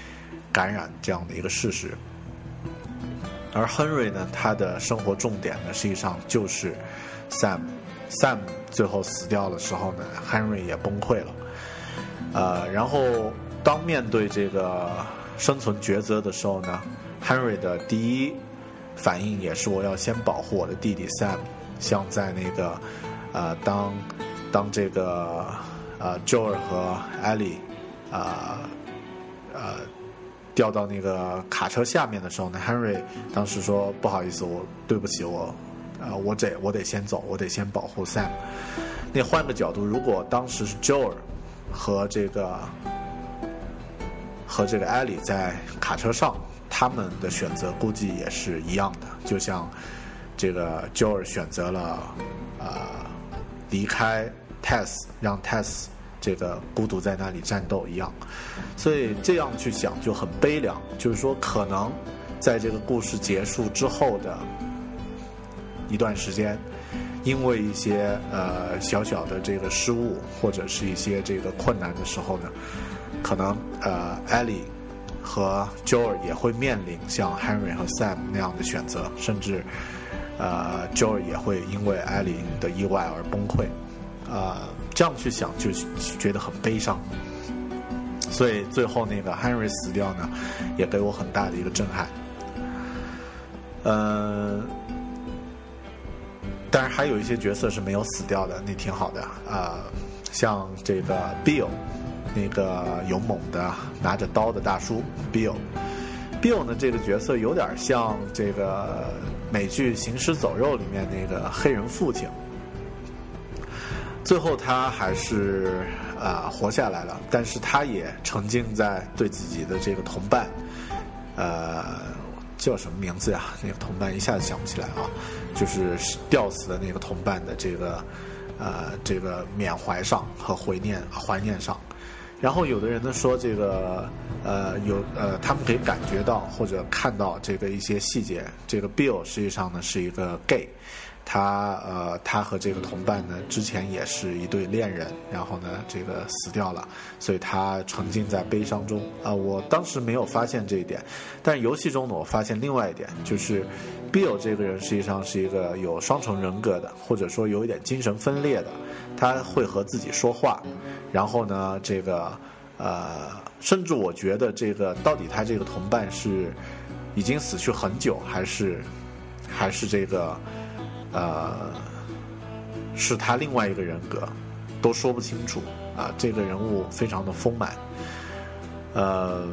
感染这样的一个事实。而 Henry 呢，他的生活重点呢，实际上就是 Sam。Sam 最后死掉的时候呢，Henry 也崩溃了。呃，然后当面对这个生存抉择的时候呢，Henry 的第一反应也是我要先保护我的弟弟 Sam。像在那个呃，当当这个呃 Joel 和 Ellie 啊呃掉到那个卡车下面的时候呢，Henry 当时说不好意思，我对不起我，呃，我得我得先走，我得先保护 Sam。那换个角度，如果当时是 Joel 和这个和这个 Ellie 在卡车上，他们的选择估计也是一样的，就像这个 Joel 选择了呃离开 Tess，让 Tess。这个孤独在那里战斗一样，所以这样去想就很悲凉。就是说，可能在这个故事结束之后的一段时间，因为一些呃小小的这个失误或者是一些这个困难的时候呢，可能呃艾莉和 Joel 也会面临像 Henry 和 Sam 那样的选择，甚至呃 Joel 也会因为艾莉的意外而崩溃，啊。这样去想就觉得很悲伤，所以最后那个 Henry 死掉呢，也给我很大的一个震撼。嗯，但是还有一些角色是没有死掉的，那挺好的啊，像这个 Bill，那个勇猛的拿着刀的大叔 Bill，Bill 呢这个角色有点像这个美剧《行尸走肉》里面那个黑人父亲。最后他还是啊活下来了，但是他也沉浸在对自己的这个同伴，呃叫什么名字呀？那个同伴一下子想不起来啊，就是吊死的那个同伴的这个呃这个缅怀上和怀念怀念上。然后有的人呢说这个呃有呃他们可以感觉到或者看到这个一些细节，这个 Bill 实际上呢是一个 gay。他呃，他和这个同伴呢，之前也是一对恋人，然后呢，这个死掉了，所以他沉浸在悲伤中啊。我当时没有发现这一点，但游戏中呢，我发现另外一点，就是 Bill 这个人实际上是一个有双重人格的，或者说有一点精神分裂的。他会和自己说话，然后呢，这个呃，甚至我觉得这个到底他这个同伴是已经死去很久，还是还是这个。呃，是他另外一个人格，都说不清楚啊。这个人物非常的丰满，呃，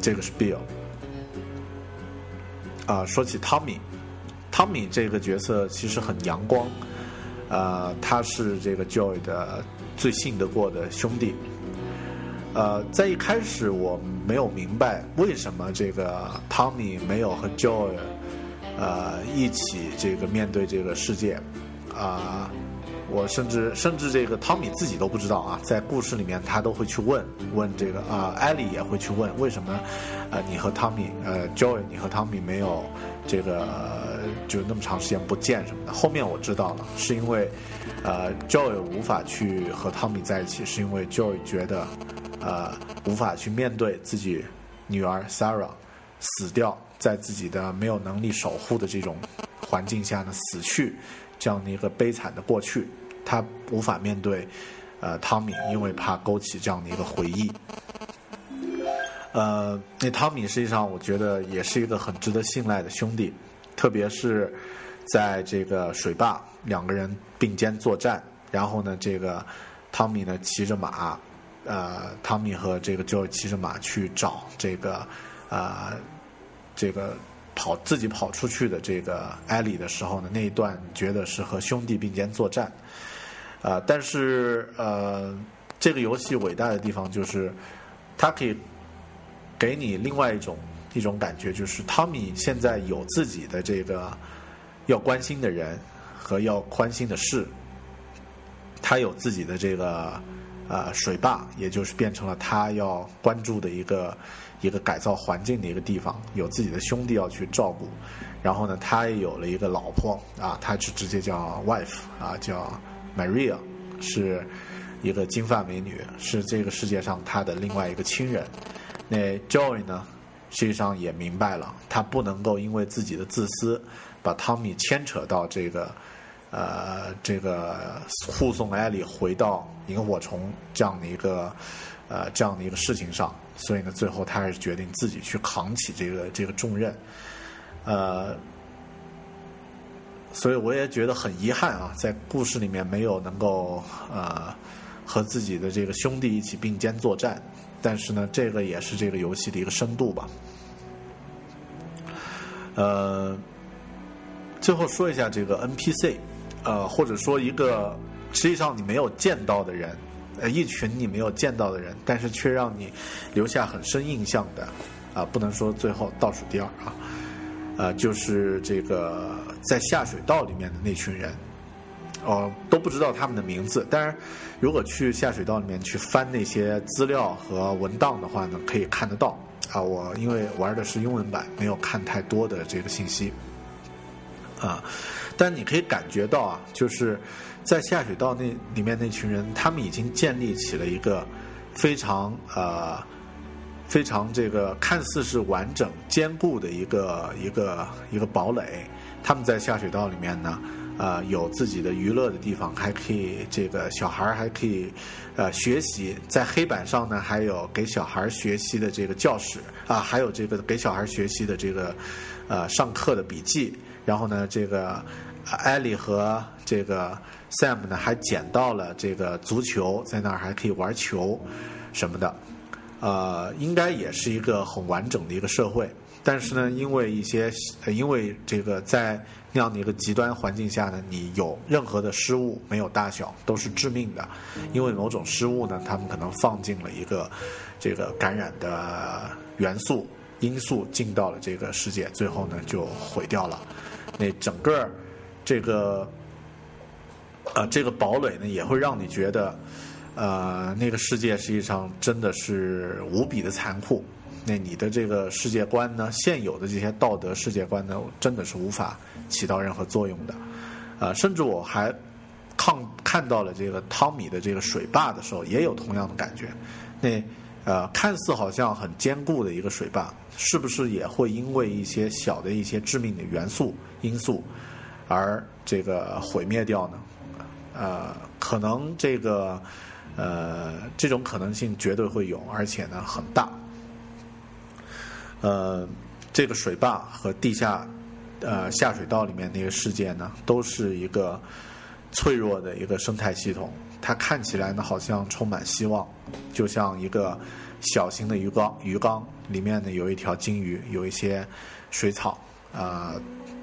这个是 Bill。啊，说起 Tommy，Tommy 这个角色其实很阳光，呃，他是这个 Joy 的最信得过的兄弟。呃，在一开始我没有明白为什么这个 Tommy 没有和 Joy。呃，一起这个面对这个世界，啊，我甚至甚至这个汤米自己都不知道啊，在故事里面他都会去问问这个啊，艾莉也会去问为什么，呃，你和汤米，呃，Joy，你和汤米没有这个就那么长时间不见什么的。后面我知道了，是因为呃，Joy 无法去和汤米在一起，是因为 Joy 觉得呃无法去面对自己女儿 Sarah 死掉。在自己的没有能力守护的这种环境下呢，死去这样的一个悲惨的过去，他无法面对，呃，汤米，因为怕勾起这样的一个回忆。呃，那汤米实际上我觉得也是一个很值得信赖的兄弟，特别是在这个水坝两个人并肩作战，然后呢，这个汤米呢骑着马，呃，汤米和这个就骑着马去找这个，呃。这个跑自己跑出去的这个艾莉的时候呢，那一段觉得是和兄弟并肩作战，啊，但是呃，这个游戏伟大的地方就是，它可以给你另外一种一种感觉，就是汤米现在有自己的这个要关心的人和要关心的事，他有自己的这个呃水坝，也就是变成了他要关注的一个。一个改造环境的一个地方，有自己的兄弟要去照顾，然后呢，他也有了一个老婆啊，他就直接叫 wife 啊，叫 Maria，是一个金发美女，是这个世界上他的另外一个亲人。那 Joy 呢，实际上也明白了，他不能够因为自己的自私，把汤米牵扯到这个呃这个护送艾莉回到萤火虫这样的一个呃这样的一个事情上。所以呢，最后他还是决定自己去扛起这个这个重任，呃，所以我也觉得很遗憾啊，在故事里面没有能够呃和自己的这个兄弟一起并肩作战，但是呢，这个也是这个游戏的一个深度吧。呃，最后说一下这个 NPC，呃，或者说一个实际上你没有见到的人，呃，一群你没有见到的人，但是却让你留下很深印象的，啊，不能说最后倒数第二啊，呃，就是这个在下水道里面的那群人，哦，都不知道他们的名字。当然，如果去下水道里面去翻那些资料和文档的话呢，可以看得到。啊，我因为玩的是英文版，没有看太多的这个信息。啊，但你可以感觉到啊，就是在下水道那里面那群人，他们已经建立起了一个非常呃非常这个看似是完整坚固的一个一个一个堡垒。他们在下水道里面呢。呃，有自己的娱乐的地方，还可以这个小孩还可以呃学习，在黑板上呢还有给小孩学习的这个教室啊，还有这个给小孩学习的这个呃上课的笔记。然后呢，这个艾莉和这个 Sam 呢还捡到了这个足球，在那儿还可以玩球什么的。呃，应该也是一个很完整的一个社会。但是呢，因为一些因为这个在。那样的一个极端环境下呢，你有任何的失误，没有大小，都是致命的。因为某种失误呢，他们可能放进了一个这个感染的元素因素进到了这个世界，最后呢就毁掉了。那整个这个呃这个堡垒呢，也会让你觉得呃那个世界实际上真的是无比的残酷。那你的这个世界观呢？现有的这些道德世界观呢，真的是无法起到任何作用的。啊，甚至我还看看到了这个汤米的这个水坝的时候，也有同样的感觉。那呃，看似好像很坚固的一个水坝，是不是也会因为一些小的一些致命的元素因素而这个毁灭掉呢？呃，可能这个呃这种可能性绝对会有，而且呢很大。呃，这个水坝和地下呃下水道里面那个世界呢，都是一个脆弱的一个生态系统。它看起来呢，好像充满希望，就像一个小型的鱼缸，鱼缸里面呢有一条金鱼，有一些水草，啊，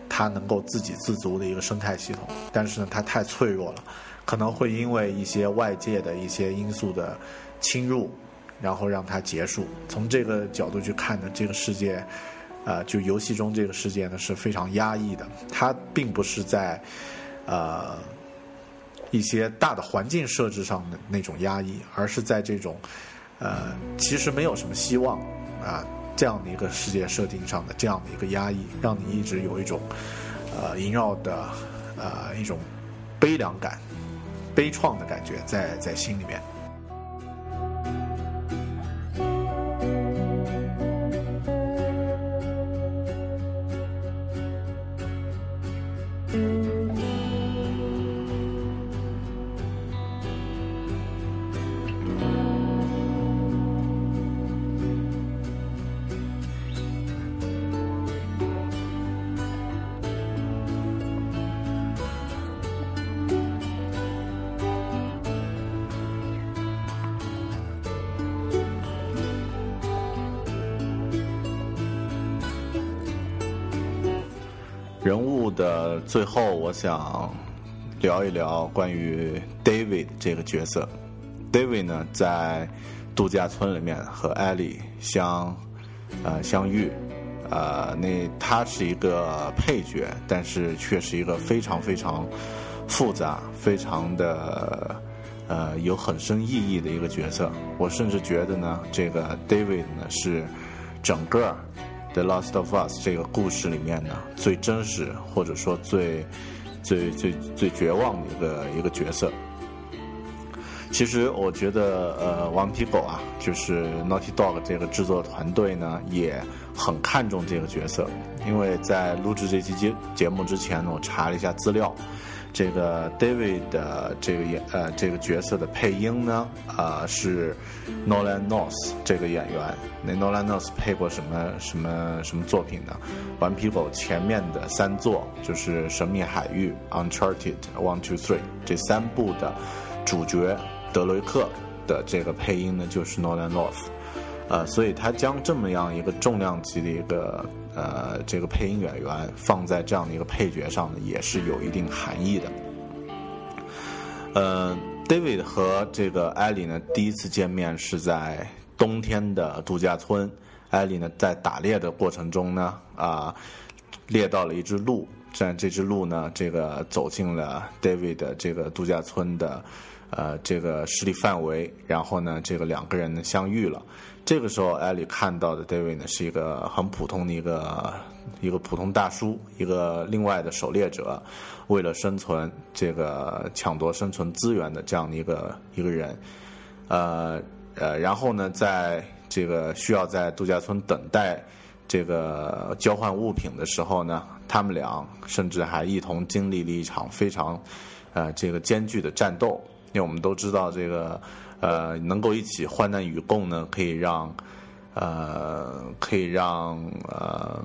它能够自给自足的一个生态系统。但是呢，它太脆弱了，可能会因为一些外界的一些因素的侵入。然后让它结束。从这个角度去看呢，这个世界，呃，就游戏中这个世界呢是非常压抑的。它并不是在，呃，一些大的环境设置上的那种压抑，而是在这种，呃，其实没有什么希望啊这样的一个世界设定上的这样的一个压抑，让你一直有一种，呃，萦绕的，呃，一种悲凉感、悲怆的感觉在在心里面。人物的最后，我想聊一聊关于 David 这个角色。David 呢，在度假村里面和艾莉相呃相遇，呃，那他是一个配角，但是却是一个非常非常复杂、非常的呃有很深意义的一个角色。我甚至觉得呢，这个 David 呢是整个。《The Last of Us》这个故事里面呢，最真实或者说最、最、最、最绝望的一个一个角色。其实我觉得，呃，顽皮狗啊，就是 Naughty Dog 这个制作团队呢，也很看重这个角色，因为在录制这期节节目之前呢，我查了一下资料。这个 David 的这个演呃这个角色的配音呢，啊是 Nolan North 这个演员。那 Nolan North 配过什么什么什么作品呢？顽皮狗前面的三作就是《神秘海域》Uncharted One Two Three 这三部的主角德雷克的这个配音呢，就是 Nolan North。呃，所以他将这么样一个重量级的一个呃这个配音演员放在这样的一个配角上呢，也是有一定含义的。呃，David 和这个艾莉呢第一次见面是在冬天的度假村，艾莉呢在打猎的过程中呢啊猎到了一只鹿，但这只鹿呢这个走进了 David 的这个度假村的呃这个势力范围，然后呢这个两个人呢相遇了。这个时候，艾莉看到的 David 呢是一个很普通的一个一个普通大叔，一个另外的狩猎者，为了生存，这个抢夺生存资源的这样的一个一个人，呃呃，然后呢，在这个需要在度假村等待这个交换物品的时候呢，他们俩甚至还一同经历了一场非常呃这个艰巨的战斗，因为我们都知道这个。呃，能够一起患难与共呢，可以让，呃，可以让呃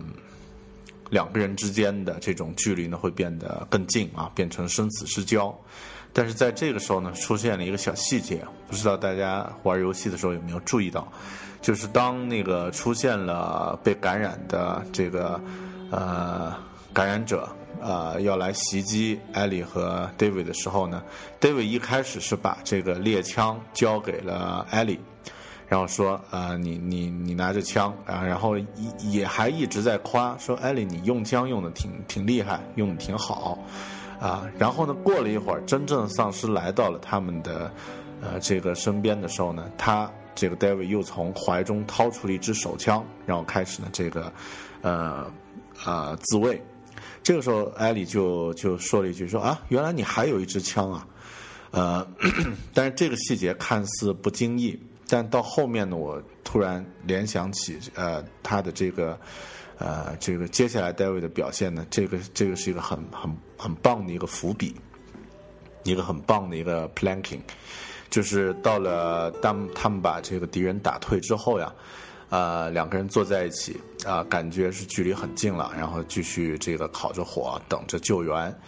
两个人之间的这种距离呢会变得更近啊，变成生死之交。但是在这个时候呢，出现了一个小细节，不知道大家玩游戏的时候有没有注意到，就是当那个出现了被感染的这个呃感染者。呃，要来袭击艾莉和 David 的时候呢，David 一开始是把这个猎枪交给了艾莉，然后说：“呃，你你你拿着枪啊，然后也也还一直在夸说艾莉你用枪用的挺挺厉害，用的挺好啊。”然后呢，过了一会儿，真正丧尸来到了他们的呃这个身边的时候呢，他这个 David 又从怀中掏出了一支手枪，然后开始呢这个呃呃自卫。这个时候，艾莉就就说了一句：“说啊，原来你还有一支枪啊，呃，但是这个细节看似不经意，但到后面呢，我突然联想起，呃，他的这个，呃，这个接下来戴维的表现呢，这个这个是一个很很很棒的一个伏笔，一个很棒的一个 planking，就是到了当他们把这个敌人打退之后呀。”呃，两个人坐在一起，啊，感觉是距离很近了，然后继续这个烤着火，等着救援。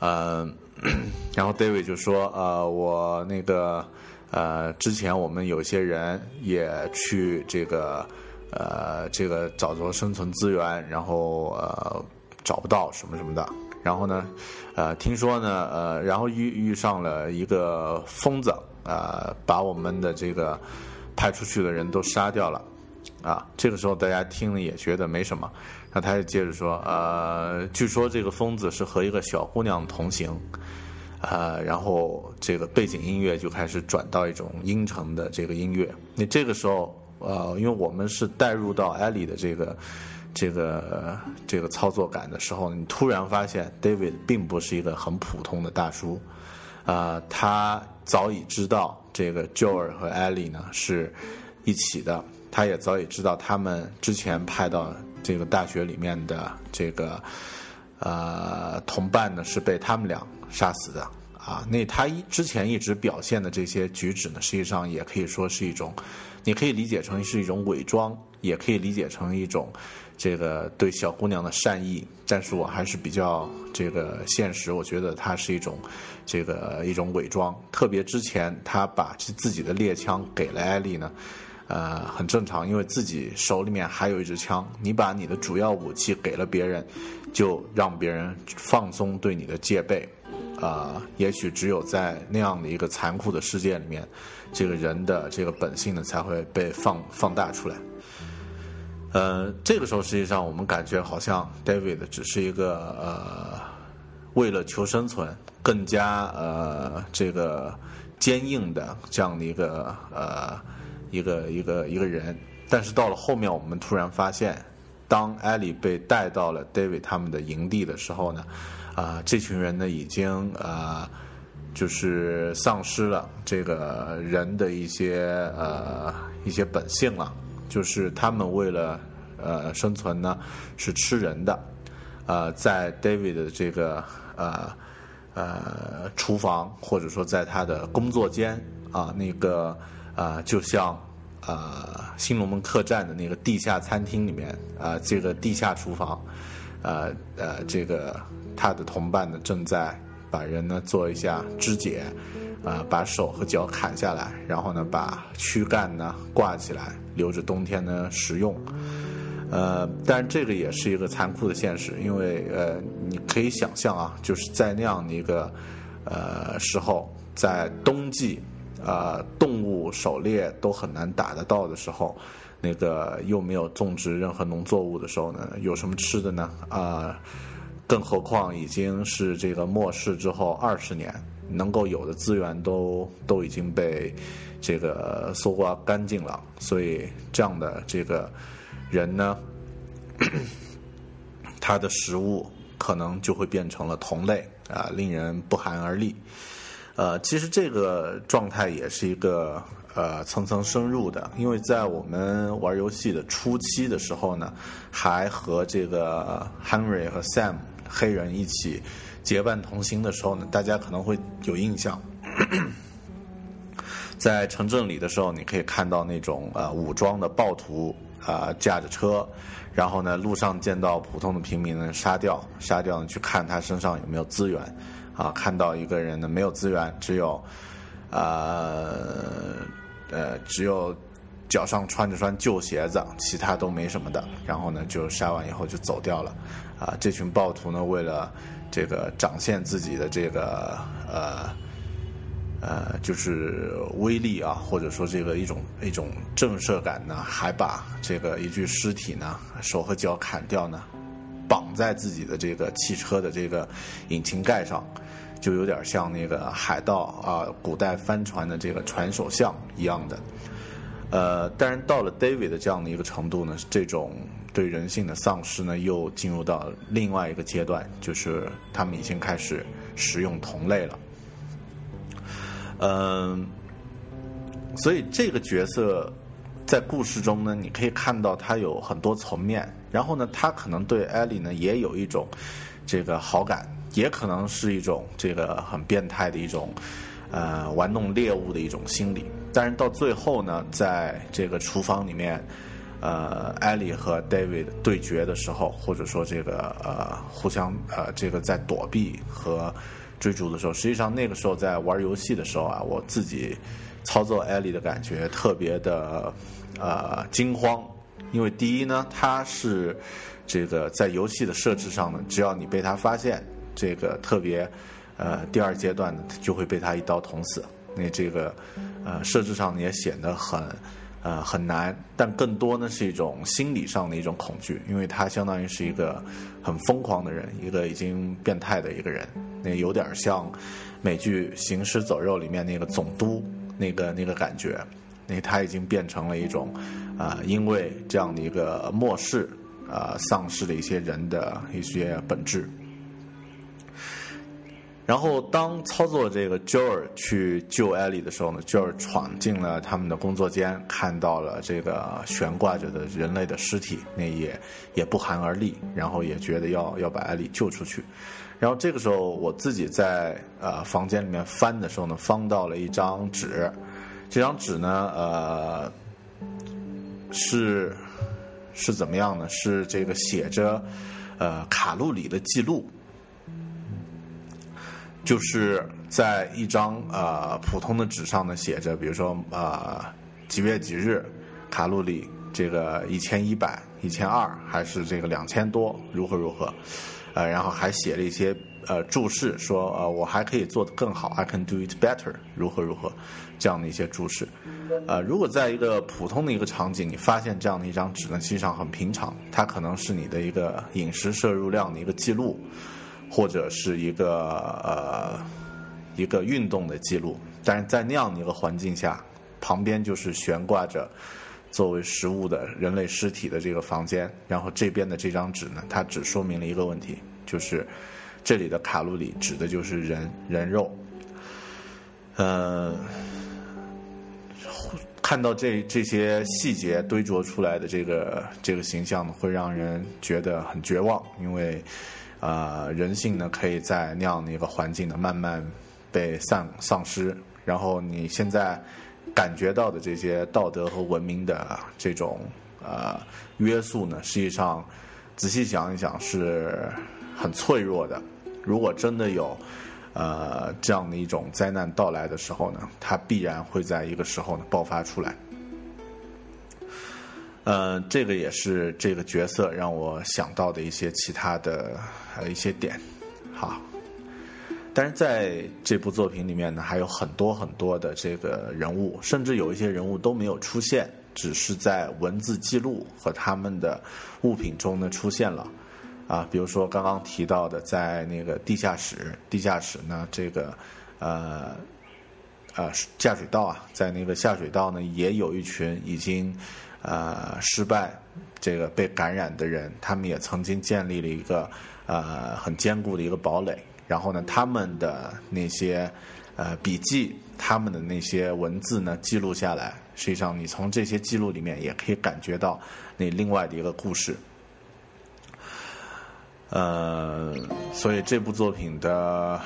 呃，然后 David 就说：“呃，我那个，呃，之前我们有些人也去这个，呃，这个找着生存资源，然后呃找不到什么什么的。然后呢，呃，听说呢，呃，然后遇遇上了一个疯子，呃，把我们的这个派出去的人都杀掉了。”啊，这个时候大家听了也觉得没什么，那他就接着说，呃，据说这个疯子是和一个小姑娘同行，呃，然后这个背景音乐就开始转到一种阴沉的这个音乐。你这个时候，呃，因为我们是带入到艾莉的这个这个这个操作感的时候，你突然发现 David 并不是一个很普通的大叔，啊，他早已知道这个 Joel 和艾莉呢是一起的。他也早已知道，他们之前派到这个大学里面的这个呃同伴呢，是被他们俩杀死的啊。那他一之前一直表现的这些举止呢，实际上也可以说是一种，你可以理解成是一种伪装，也可以理解成一种这个对小姑娘的善意。但是我还是比较这个现实，我觉得他是一种这个一种伪装。特别之前他把自己的猎枪给了艾丽呢。呃，很正常，因为自己手里面还有一支枪，你把你的主要武器给了别人，就让别人放松对你的戒备。啊，也许只有在那样的一个残酷的世界里面，这个人的这个本性呢才会被放放大出来。呃，这个时候实际上我们感觉好像 David 只是一个呃，为了求生存更加呃这个坚硬的这样的一个呃。一个一个一个人，但是到了后面，我们突然发现，当艾莉被带到了 David 他们的营地的时候呢，啊，这群人呢已经呃，就是丧失了这个人的一些呃一些本性了，就是他们为了呃生存呢是吃人的，呃，在 David 的这个呃呃厨房或者说在他的工作间啊那个。啊，就像啊，新龙门客栈的那个地下餐厅里面啊，这个地下厨房，呃呃，这个他的同伴呢正在把人呢做一下肢解，啊，把手和脚砍下来，然后呢把躯干呢挂起来，留着冬天呢食用。呃，但这个也是一个残酷的现实，因为呃，你可以想象啊，就是在那样的一个呃时候，在冬季，啊，动物狩猎都很难打得到的时候，那个又没有种植任何农作物的时候呢，有什么吃的呢？啊，更何况已经是这个末世之后二十年，能够有的资源都都已经被这个搜刮干净了，所以这样的这个。人呢，他的食物可能就会变成了同类啊，令人不寒而栗。呃，其实这个状态也是一个呃层层深入的，因为在我们玩游戏的初期的时候呢，还和这个 Henry 和 Sam 黑人一起结伴同行的时候呢，大家可能会有印象，在城镇里的时候，你可以看到那种呃武装的暴徒。啊，驾着车，然后呢，路上见到普通的平民呢，杀掉，杀掉呢，去看他身上有没有资源，啊，看到一个人呢没有资源，只有，呃，呃，只有脚上穿着双旧鞋子，其他都没什么的，然后呢，就杀完以后就走掉了，啊，这群暴徒呢，为了这个展现自己的这个呃。呃，就是威力啊，或者说这个一种一种震慑感呢，还把这个一具尸体呢，手和脚砍掉呢，绑在自己的这个汽车的这个引擎盖上，就有点像那个海盗啊，古代帆船的这个船首像一样的。呃，但是到了 David 的这样的一个程度呢，这种对人性的丧失呢，又进入到另外一个阶段，就是他们已经开始食用同类了。嗯，所以这个角色在故事中呢，你可以看到他有很多层面。然后呢，他可能对艾莉呢也有一种这个好感，也可能是一种这个很变态的一种呃玩弄猎物的一种心理。但是到最后呢，在这个厨房里面，呃，艾莉和 David 对决的时候，或者说这个呃互相呃这个在躲避和。追逐的时候，实际上那个时候在玩游戏的时候啊，我自己操作艾莉的感觉特别的呃惊慌，因为第一呢，它是这个在游戏的设置上呢，只要你被他发现，这个特别呃第二阶段呢就会被他一刀捅死，那这个呃设置上也显得很。呃，很难，但更多呢是一种心理上的一种恐惧，因为他相当于是一个很疯狂的人，一个已经变态的一个人，那有点像美剧《行尸走肉》里面那个总督那个那个感觉，那他已经变成了一种啊，因为这样的一个末世啊，丧失了一些人的一些本质。然后，当操作这个 Joel 去救艾莉的时候呢，Joel 闯进了他们的工作间，看到了这个悬挂着的人类的尸体，那也也不寒而栗，然后也觉得要要把艾莉救出去。然后这个时候，我自己在呃房间里面翻的时候呢，翻到了一张纸，这张纸呢，呃，是是怎么样呢？是这个写着呃卡路里的记录。就是在一张呃普通的纸上呢，写着，比如说呃几月几日，卡路里这个一千一百、一千二，还是这个两千多，如何如何，呃，然后还写了一些呃注释，说呃我还可以做得更好，I can do it better，如何如何，这样的一些注释。呃，如果在一个普通的一个场景，你发现这样的一张纸呢，其实上很平常，它可能是你的一个饮食摄入量的一个记录。或者是一个呃一个运动的记录，但是在那样的一个环境下，旁边就是悬挂着作为食物的人类尸体的这个房间，然后这边的这张纸呢，它只说明了一个问题，就是这里的卡路里指的就是人人肉。呃，看到这这些细节堆琢出来的这个这个形象呢，会让人觉得很绝望，因为。呃，人性呢，可以在那样的一个环境呢，慢慢被丧丧失。然后你现在感觉到的这些道德和文明的这种呃约束呢，实际上仔细想一想是很脆弱的。如果真的有呃这样的一种灾难到来的时候呢，它必然会在一个时候呢爆发出来。呃，这个也是这个角色让我想到的一些其他的呃一些点，好。但是在这部作品里面呢，还有很多很多的这个人物，甚至有一些人物都没有出现，只是在文字记录和他们的物品中呢出现了。啊，比如说刚刚提到的，在那个地下室，地下室呢，这个呃呃下水道啊，在那个下水道呢，也有一群已经呃失败这个被感染的人，他们也曾经建立了一个呃很坚固的一个堡垒。然后呢，他们的那些呃笔记，他们的那些文字呢，记录下来。实际上，你从这些记录里面也可以感觉到那另外的一个故事。呃，所以这部作品的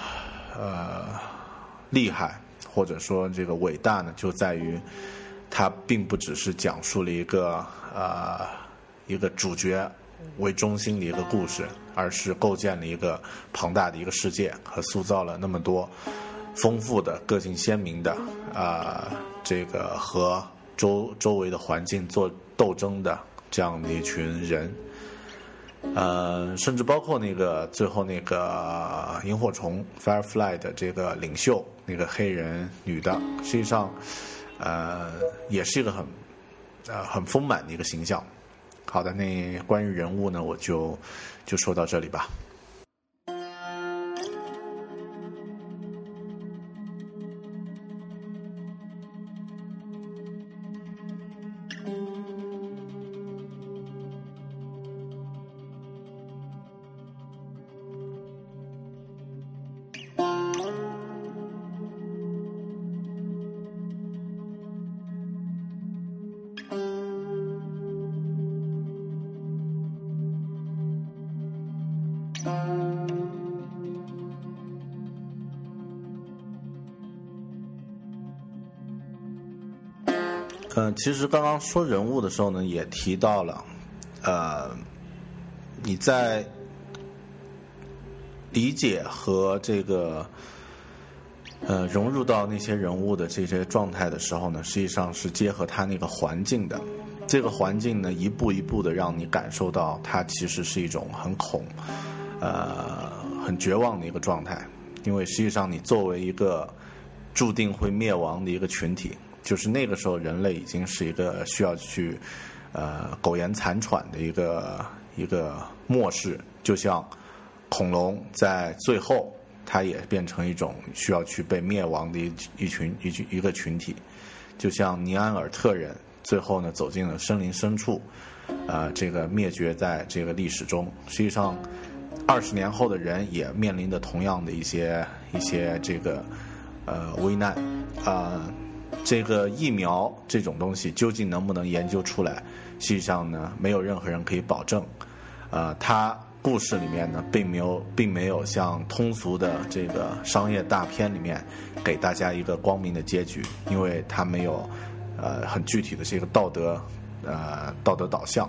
呃厉害，或者说这个伟大呢，就在于它并不只是讲述了一个呃一个主角。为中心的一个故事，而是构建了一个庞大的一个世界和塑造了那么多丰富的、个性鲜明的啊，这个和周周围的环境做斗争的这样的一群人，呃，甚至包括那个最后那个萤火虫 Firefly 的这个领袖那个黑人女的，实际上呃也是一个很呃很丰满的一个形象。好的，那关于人物呢，我就就说到这里吧。嗯，其实刚刚说人物的时候呢，也提到了，呃，你在理解和这个呃融入到那些人物的这些状态的时候呢，实际上是结合他那个环境的。这个环境呢，一步一步的让你感受到，它其实是一种很恐，呃，很绝望的一个状态。因为实际上，你作为一个注定会灭亡的一个群体。就是那个时候，人类已经是一个需要去，呃，苟延残喘的一个一个末世。就像恐龙在最后，它也变成一种需要去被灭亡的一一群一群一个群体。就像尼安尔特人最后呢走进了森林深处，啊，这个灭绝在这个历史中。实际上，二十年后的人也面临着同样的一些一些这个呃危难啊。这个疫苗这种东西究竟能不能研究出来？实际上呢，没有任何人可以保证。呃，它故事里面呢，并没有，并没有像通俗的这个商业大片里面给大家一个光明的结局，因为它没有呃很具体的这个道德呃道德导向。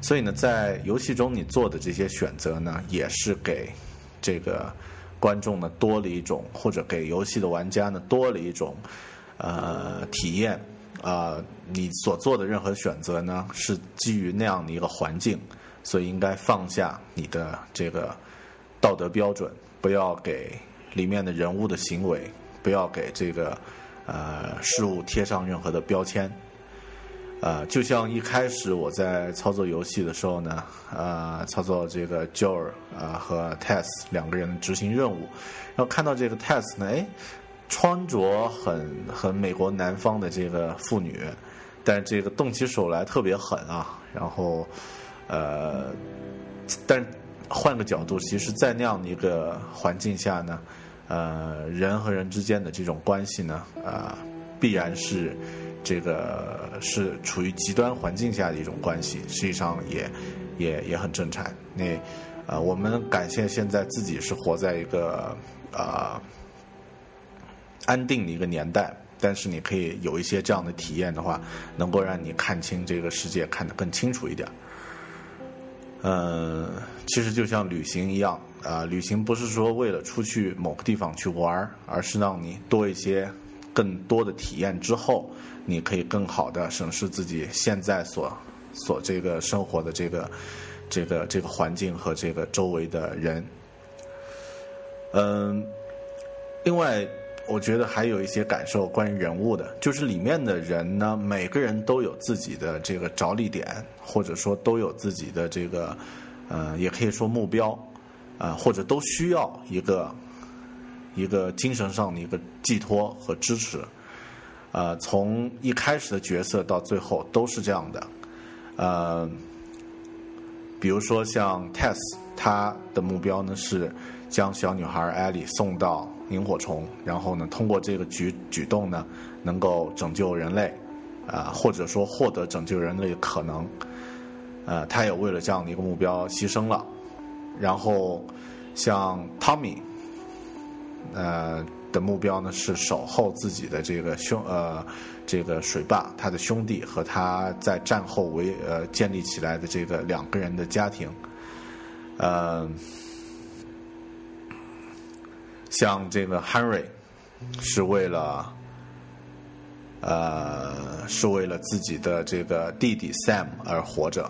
所以呢，在游戏中你做的这些选择呢，也是给这个观众呢多了一种，或者给游戏的玩家呢多了一种。呃，体验啊，你所做的任何选择呢，是基于那样的一个环境，所以应该放下你的这个道德标准，不要给里面的人物的行为，不要给这个呃事物贴上任何的标签。呃，就像一开始我在操作游戏的时候呢，呃，操作这个 Joel 啊和 Tess 两个人执行任务，然后看到这个 Tess 呢，哎。穿着很很美国南方的这个妇女，但这个动起手来特别狠啊。然后，呃，但换个角度，其实，在那样的一个环境下呢，呃，人和人之间的这种关系呢，啊，必然是这个是处于极端环境下的一种关系。实际上，也也也很正常。那呃，我们感谢现在自己是活在一个啊。安定的一个年代，但是你可以有一些这样的体验的话，能够让你看清这个世界，看得更清楚一点。嗯，其实就像旅行一样啊，旅行不是说为了出去某个地方去玩而是让你多一些更多的体验之后，你可以更好的审视自己现在所所这个生活的这个这个这个环境和这个周围的人。嗯，另外，我觉得还有一些感受关于人物的，就是里面的人呢，每个人都有自己的这个着力点，或者说都有自己的这个，呃，也可以说目标，啊，或者都需要一个一个精神上的一个寄托和支持，呃，从一开始的角色到最后都是这样的，呃，比如说像 Tess，他的目标呢是。将小女孩艾莉送到萤火虫，然后呢，通过这个举举动呢，能够拯救人类，啊，或者说获得拯救人类的可能，呃，他也为了这样的一个目标牺牲了。然后，像汤米，呃，的目标呢是守候自己的这个兄呃这个水坝，他的兄弟和他在战后为呃建立起来的这个两个人的家庭，呃。像这个 Henry，是为了，呃，是为了自己的这个弟弟 Sam 而活着，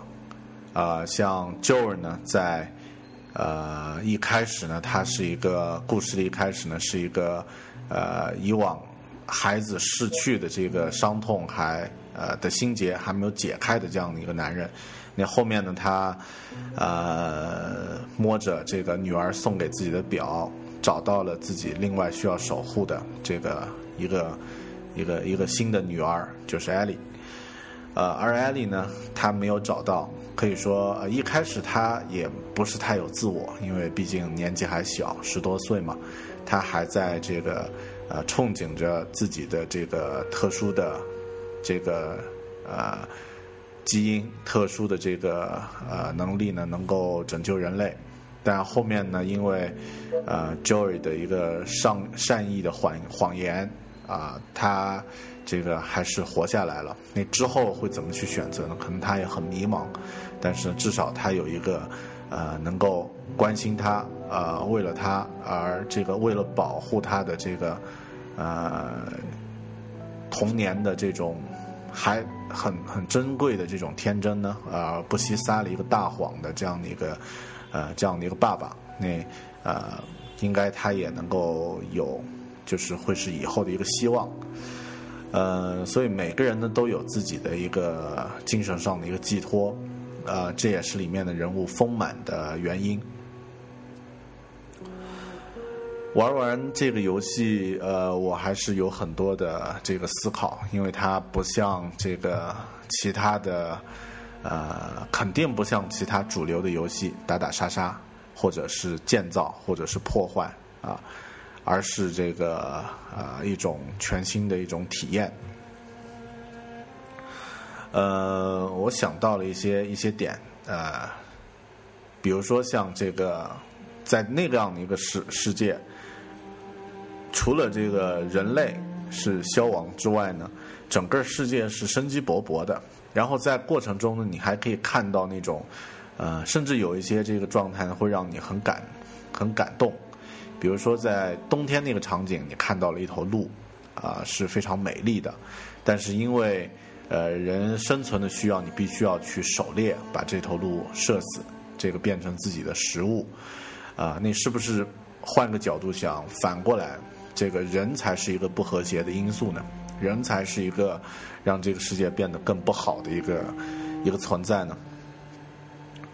啊，像 Joel 呢，在呃一开始呢，他是一个故事的一开始呢，是一个呃以往孩子逝去的这个伤痛还呃的心结还没有解开的这样的一个男人，那后面呢，他呃摸着这个女儿送给自己的表。找到了自己另外需要守护的这个一个一个一个新的女儿，就是艾莉。呃，而艾莉呢，她没有找到，可以说呃一开始他也不是太有自我，因为毕竟年纪还小，十多岁嘛，他还在这个呃憧憬着自己的这个特殊的这个呃基因、特殊的这个呃能力呢，能够拯救人类。但后面呢，因为，呃，Joy 的一个善善意的谎谎言，啊，他这个还是活下来了。那之后会怎么去选择呢？可能他也很迷茫，但是至少他有一个，呃，能够关心他，呃，为了他而这个为了保护他的这个，呃，童年的这种还很很珍贵的这种天真呢，而不惜撒了一个大谎的这样的一个。呃，这样的一个爸爸，那呃，应该他也能够有，就是会是以后的一个希望。呃，所以每个人呢都有自己的一个精神上的一个寄托，呃，这也是里面的人物丰满的原因。玩完这个游戏，呃，我还是有很多的这个思考，因为它不像这个其他的。呃，肯定不像其他主流的游戏打打杀杀，或者是建造，或者是破坏啊，而是这个呃一种全新的一种体验。呃，我想到了一些一些点，呃，比如说像这个在那样的一个世世界，除了这个人类是消亡之外呢，整个世界是生机勃勃的。然后在过程中呢，你还可以看到那种，呃，甚至有一些这个状态呢，会让你很感很感动。比如说在冬天那个场景，你看到了一头鹿，啊，是非常美丽的。但是因为呃人生存的需要，你必须要去狩猎，把这头鹿射死，这个变成自己的食物。啊，那是不是换个角度想，反过来，这个人才是一个不和谐的因素呢？人才是一个让这个世界变得更不好的一个一个存在呢。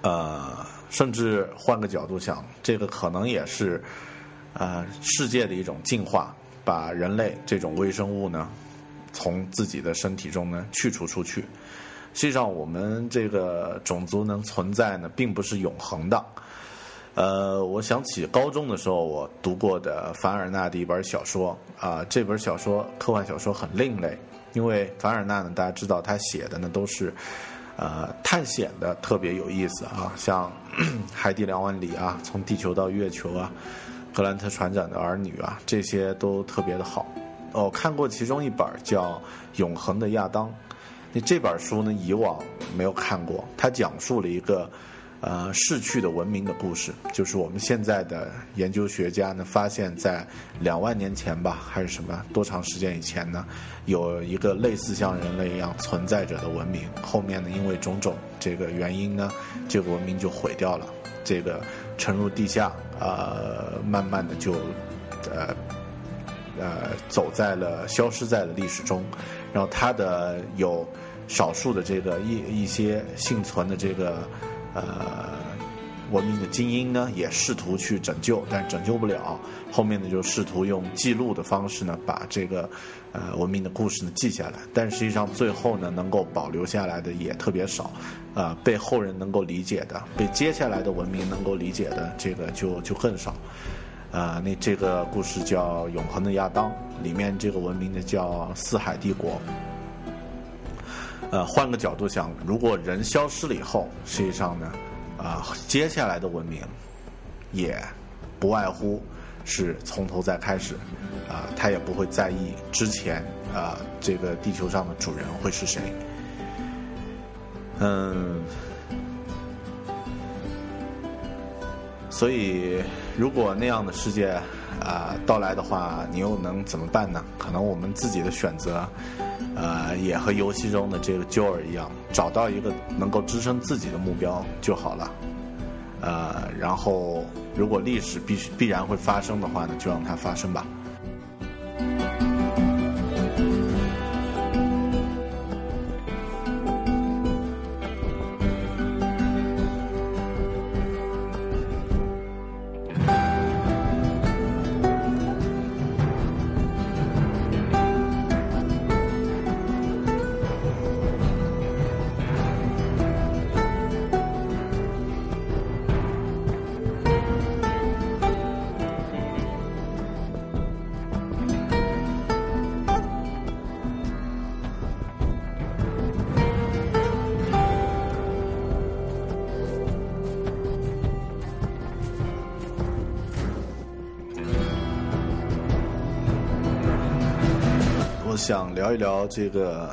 呃，甚至换个角度想，这个可能也是呃世界的一种进化，把人类这种微生物呢从自己的身体中呢去除出去。实际上，我们这个种族能存在呢，并不是永恒的。呃，我想起高中的时候我读过的凡尔纳的一本小说啊，这本小说科幻小说很另类，因为凡尔纳呢，大家知道他写的呢都是呃探险的，特别有意思啊，像 海底两万里啊，从地球到月球啊，格兰特船长的儿女啊，这些都特别的好。哦，看过其中一本叫《永恒的亚当》，那这本书呢以往没有看过，它讲述了一个。呃逝去的文明的故事。就是我们现在的研究学家呢，发现，在两万年前吧，还是什么多长时间以前呢，有一个类似像人类一样存在着的文明。后面呢，因为种种这个原因呢，这个文明就毁掉了，这个沉入地下，呃，慢慢的就呃呃走在了消失在了历史中。然后他的有少数的这个一一些幸存的这个呃文明的精英呢，也试图去拯救，但拯救不了。后面呢，就试图用记录的方式呢，把这个呃文明的故事呢记下来。但实际上最后呢，能够保留下来的也特别少，啊，被后人能够理解的，被接下来的文明能够理解的，这个就就更少。啊，那这个故事叫《永恒的亚当》，里面这个文明呢叫四海帝国。呃，换个角度想，如果人消失了以后，实际上呢，啊，接下来的文明也不外乎是从头再开始，啊，他也不会在意之前啊这个地球上的主人会是谁。嗯，所以。如果那样的世界啊到来的话，你又能怎么办呢？可能我们自己的选择，呃，也和游戏中的这个 Joel 一样，找到一个能够支撑自己的目标就好了。呃，然后如果历史必须必然会发生的话呢，就让它发生吧。聊一聊这个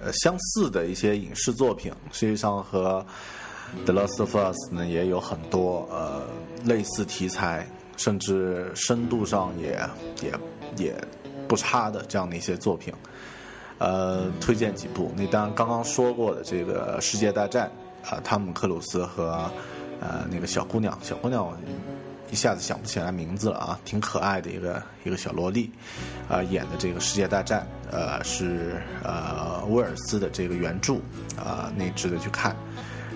呃相似的一些影视作品，实际上和《The Last of Us》呢也有很多呃类似题材，甚至深度上也也也不差的这样的一些作品。呃，推荐几部。那当然刚刚说过的这个《世界大战》啊，汤姆克鲁斯和呃那个小姑娘，小姑娘。一下子想不起来名字了啊，挺可爱的一个一个小萝莉，啊，演的这个世界大战，呃，是呃威尔斯的这个原著，啊，那值得去看。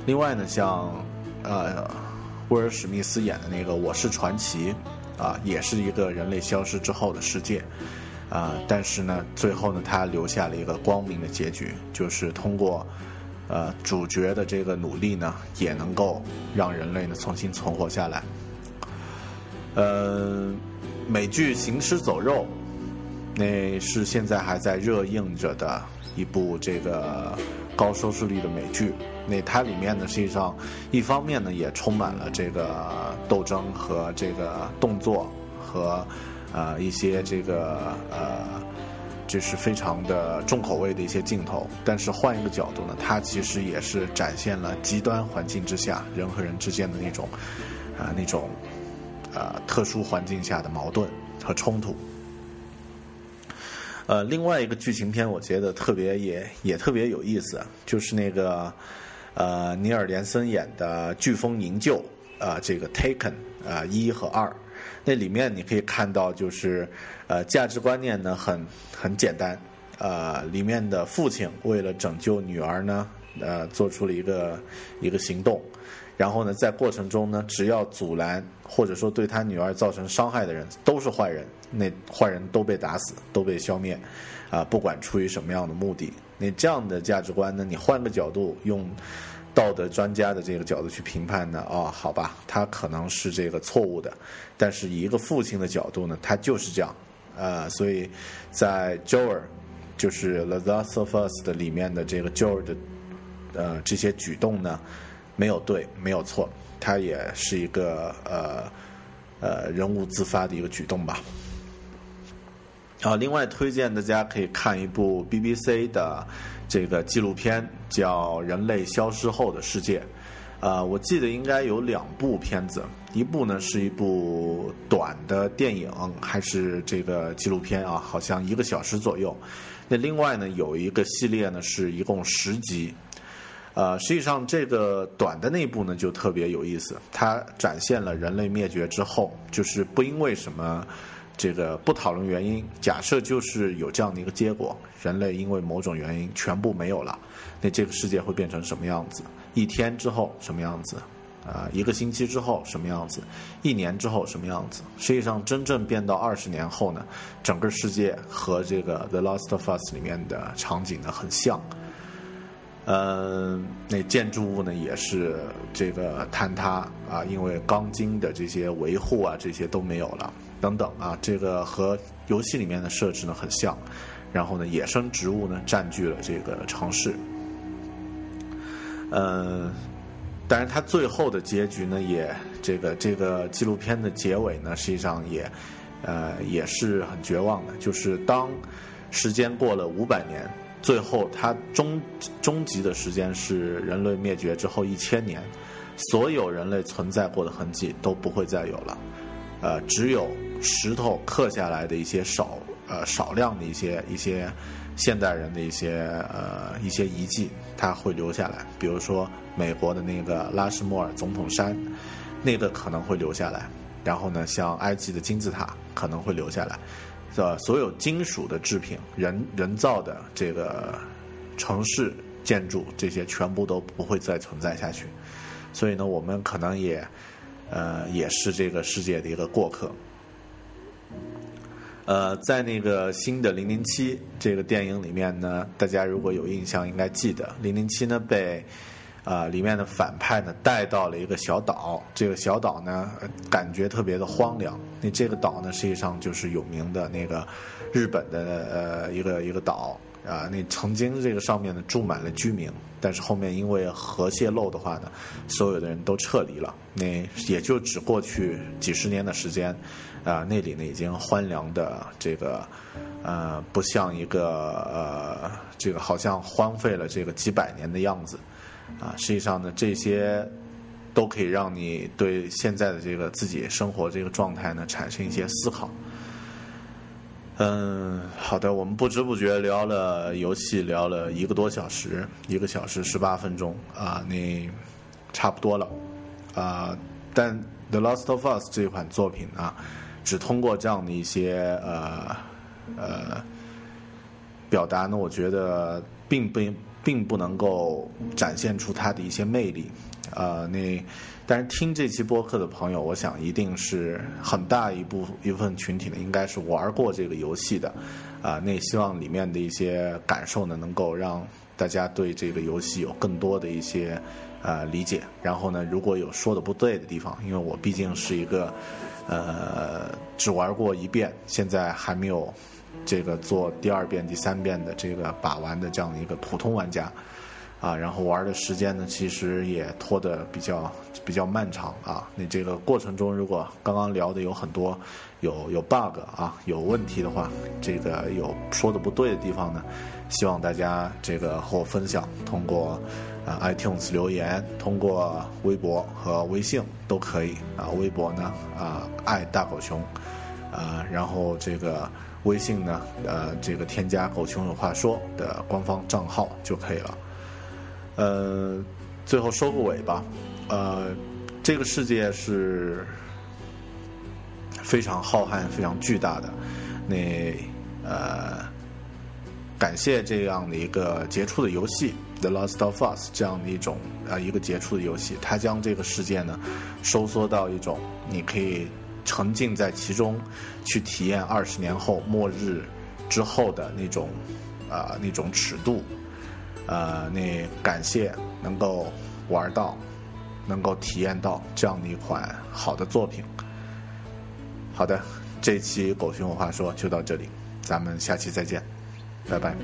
另外呢，像呃威尔史密斯演的那个《我是传奇》，啊，也是一个人类消失之后的世界，啊，但是呢，最后呢，他留下了一个光明的结局，就是通过呃主角的这个努力呢，也能够让人类呢重新存活下来。呃，美剧《行尸走肉》，那是现在还在热映着的一部这个高收视率的美剧。那它里面呢，实际上一方面呢，也充满了这个斗争和这个动作和呃一些这个呃，就是非常的重口味的一些镜头。但是换一个角度呢，它其实也是展现了极端环境之下人和人之间的那种啊那种。呃，特殊环境下的矛盾和冲突。呃，另外一个剧情片，我觉得特别也也特别有意思，就是那个呃，尼尔·连森演的《飓风营救》啊，这个《Taken》啊，一和二，那里面你可以看到，就是呃，价值观念呢很很简单，呃，里面的父亲为了拯救女儿呢，呃，做出了一个一个行动。然后呢，在过程中呢，只要阻拦或者说对他女儿造成伤害的人，都是坏人，那坏人都被打死，都被消灭，啊，不管出于什么样的目的。那这样的价值观呢，你换个角度，用道德专家的这个角度去评判呢，哦，好吧，他可能是这个错误的，但是以一个父亲的角度呢，他就是这样，呃，所以在 Joel 就是《The Last of Us》的里面的这个 Joel 的呃这些举动呢。没有对，没有错，它也是一个呃呃人物自发的一个举动吧。啊，另外推荐大家可以看一部 BBC 的这个纪录片，叫《人类消失后的世界》。呃，我记得应该有两部片子，一部呢是一部短的电影，还是这个纪录片啊，好像一个小时左右。那另外呢有一个系列呢是一共十集。呃，实际上这个短的那一部呢就特别有意思，它展现了人类灭绝之后，就是不因为什么。这个不讨论原因，假设就是有这样的一个结果：人类因为某种原因全部没有了，那这个世界会变成什么样子？一天之后什么样子？啊，一个星期之后什么样子？一年之后什么样子？实际上，真正变到二十年后呢，整个世界和这个《The Last of Us》里面的场景呢很像。嗯，那建筑物呢也是这个坍塌啊，因为钢筋的这些维护啊，这些都没有了。等等啊，这个和游戏里面的设置呢很像，然后呢，野生植物呢占据了这个城市。嗯，但是它最后的结局呢，也这个这个纪录片的结尾呢，实际上也呃也是很绝望的，就是当时间过了五百年，最后它终终极的时间是人类灭绝之后一千年，所有人类存在过的痕迹都不会再有了，呃，只有。石头刻下来的一些少呃少量的一些一些现代人的一些呃一些遗迹，它会留下来。比如说美国的那个拉什莫尔总统山，那个可能会留下来。然后呢，像埃及的金字塔可能会留下来。呃，所有金属的制品、人人造的这个城市建筑，这些全部都不会再存在下去。所以呢，我们可能也呃也是这个世界的一个过客。呃，在那个新的《零零七》这个电影里面呢，大家如果有印象，应该记得零零七呢被啊里面的反派呢带到了一个小岛，这个小岛呢感觉特别的荒凉。那这个岛呢，实际上就是有名的那个日本的呃一个一个岛啊。那曾经这个上面呢住满了居民，但是后面因为核泄漏的话呢，所有的人都撤离了。那也就只过去几十年的时间。啊，那里呢已经荒凉的这个，呃，不像一个呃，这个好像荒废了这个几百年的样子，啊，实际上呢，这些都可以让你对现在的这个自己生活这个状态呢产生一些思考。嗯，好的，我们不知不觉聊了游戏，聊了一个多小时，一个小时十八分钟啊，那差不多了啊。但《The Last of Us》这款作品啊。只通过这样的一些呃呃表达呢，我觉得并不并不能够展现出它的一些魅力。呃，那但是听这期播客的朋友，我想一定是很大一部一部分群体呢，应该是玩过这个游戏的。啊，那希望里面的一些感受呢，能够让大家对这个游戏有更多的一些呃理解。然后呢，如果有说的不对的地方，因为我毕竟是一个。呃，只玩过一遍，现在还没有这个做第二遍、第三遍的这个把玩的这样的一个普通玩家啊。然后玩的时间呢，其实也拖得比较比较漫长啊。你这个过程中，如果刚刚聊的有很多有有 bug 啊，有问题的话，这个有说的不对的地方呢，希望大家这个和我分享，通过。啊，iTunes 留言，通过微博和微信都可以啊。微博呢，啊，爱大狗熊，啊，然后这个微信呢，呃，这个添加“狗熊有话说”的官方账号就可以了。呃，最后收个尾吧。呃，这个世界是非常浩瀚、非常巨大的。那呃，感谢这样的一个杰出的游戏。The Last of Us 这样的一种啊一个杰出的游戏，它将这个世界呢收缩到一种你可以沉浸在其中，去体验二十年后末日之后的那种啊那种尺度，呃，那感谢能够玩到，能够体验到这样的一款好的作品。好的，这期狗熊文化说就到这里，咱们下期再见，拜拜。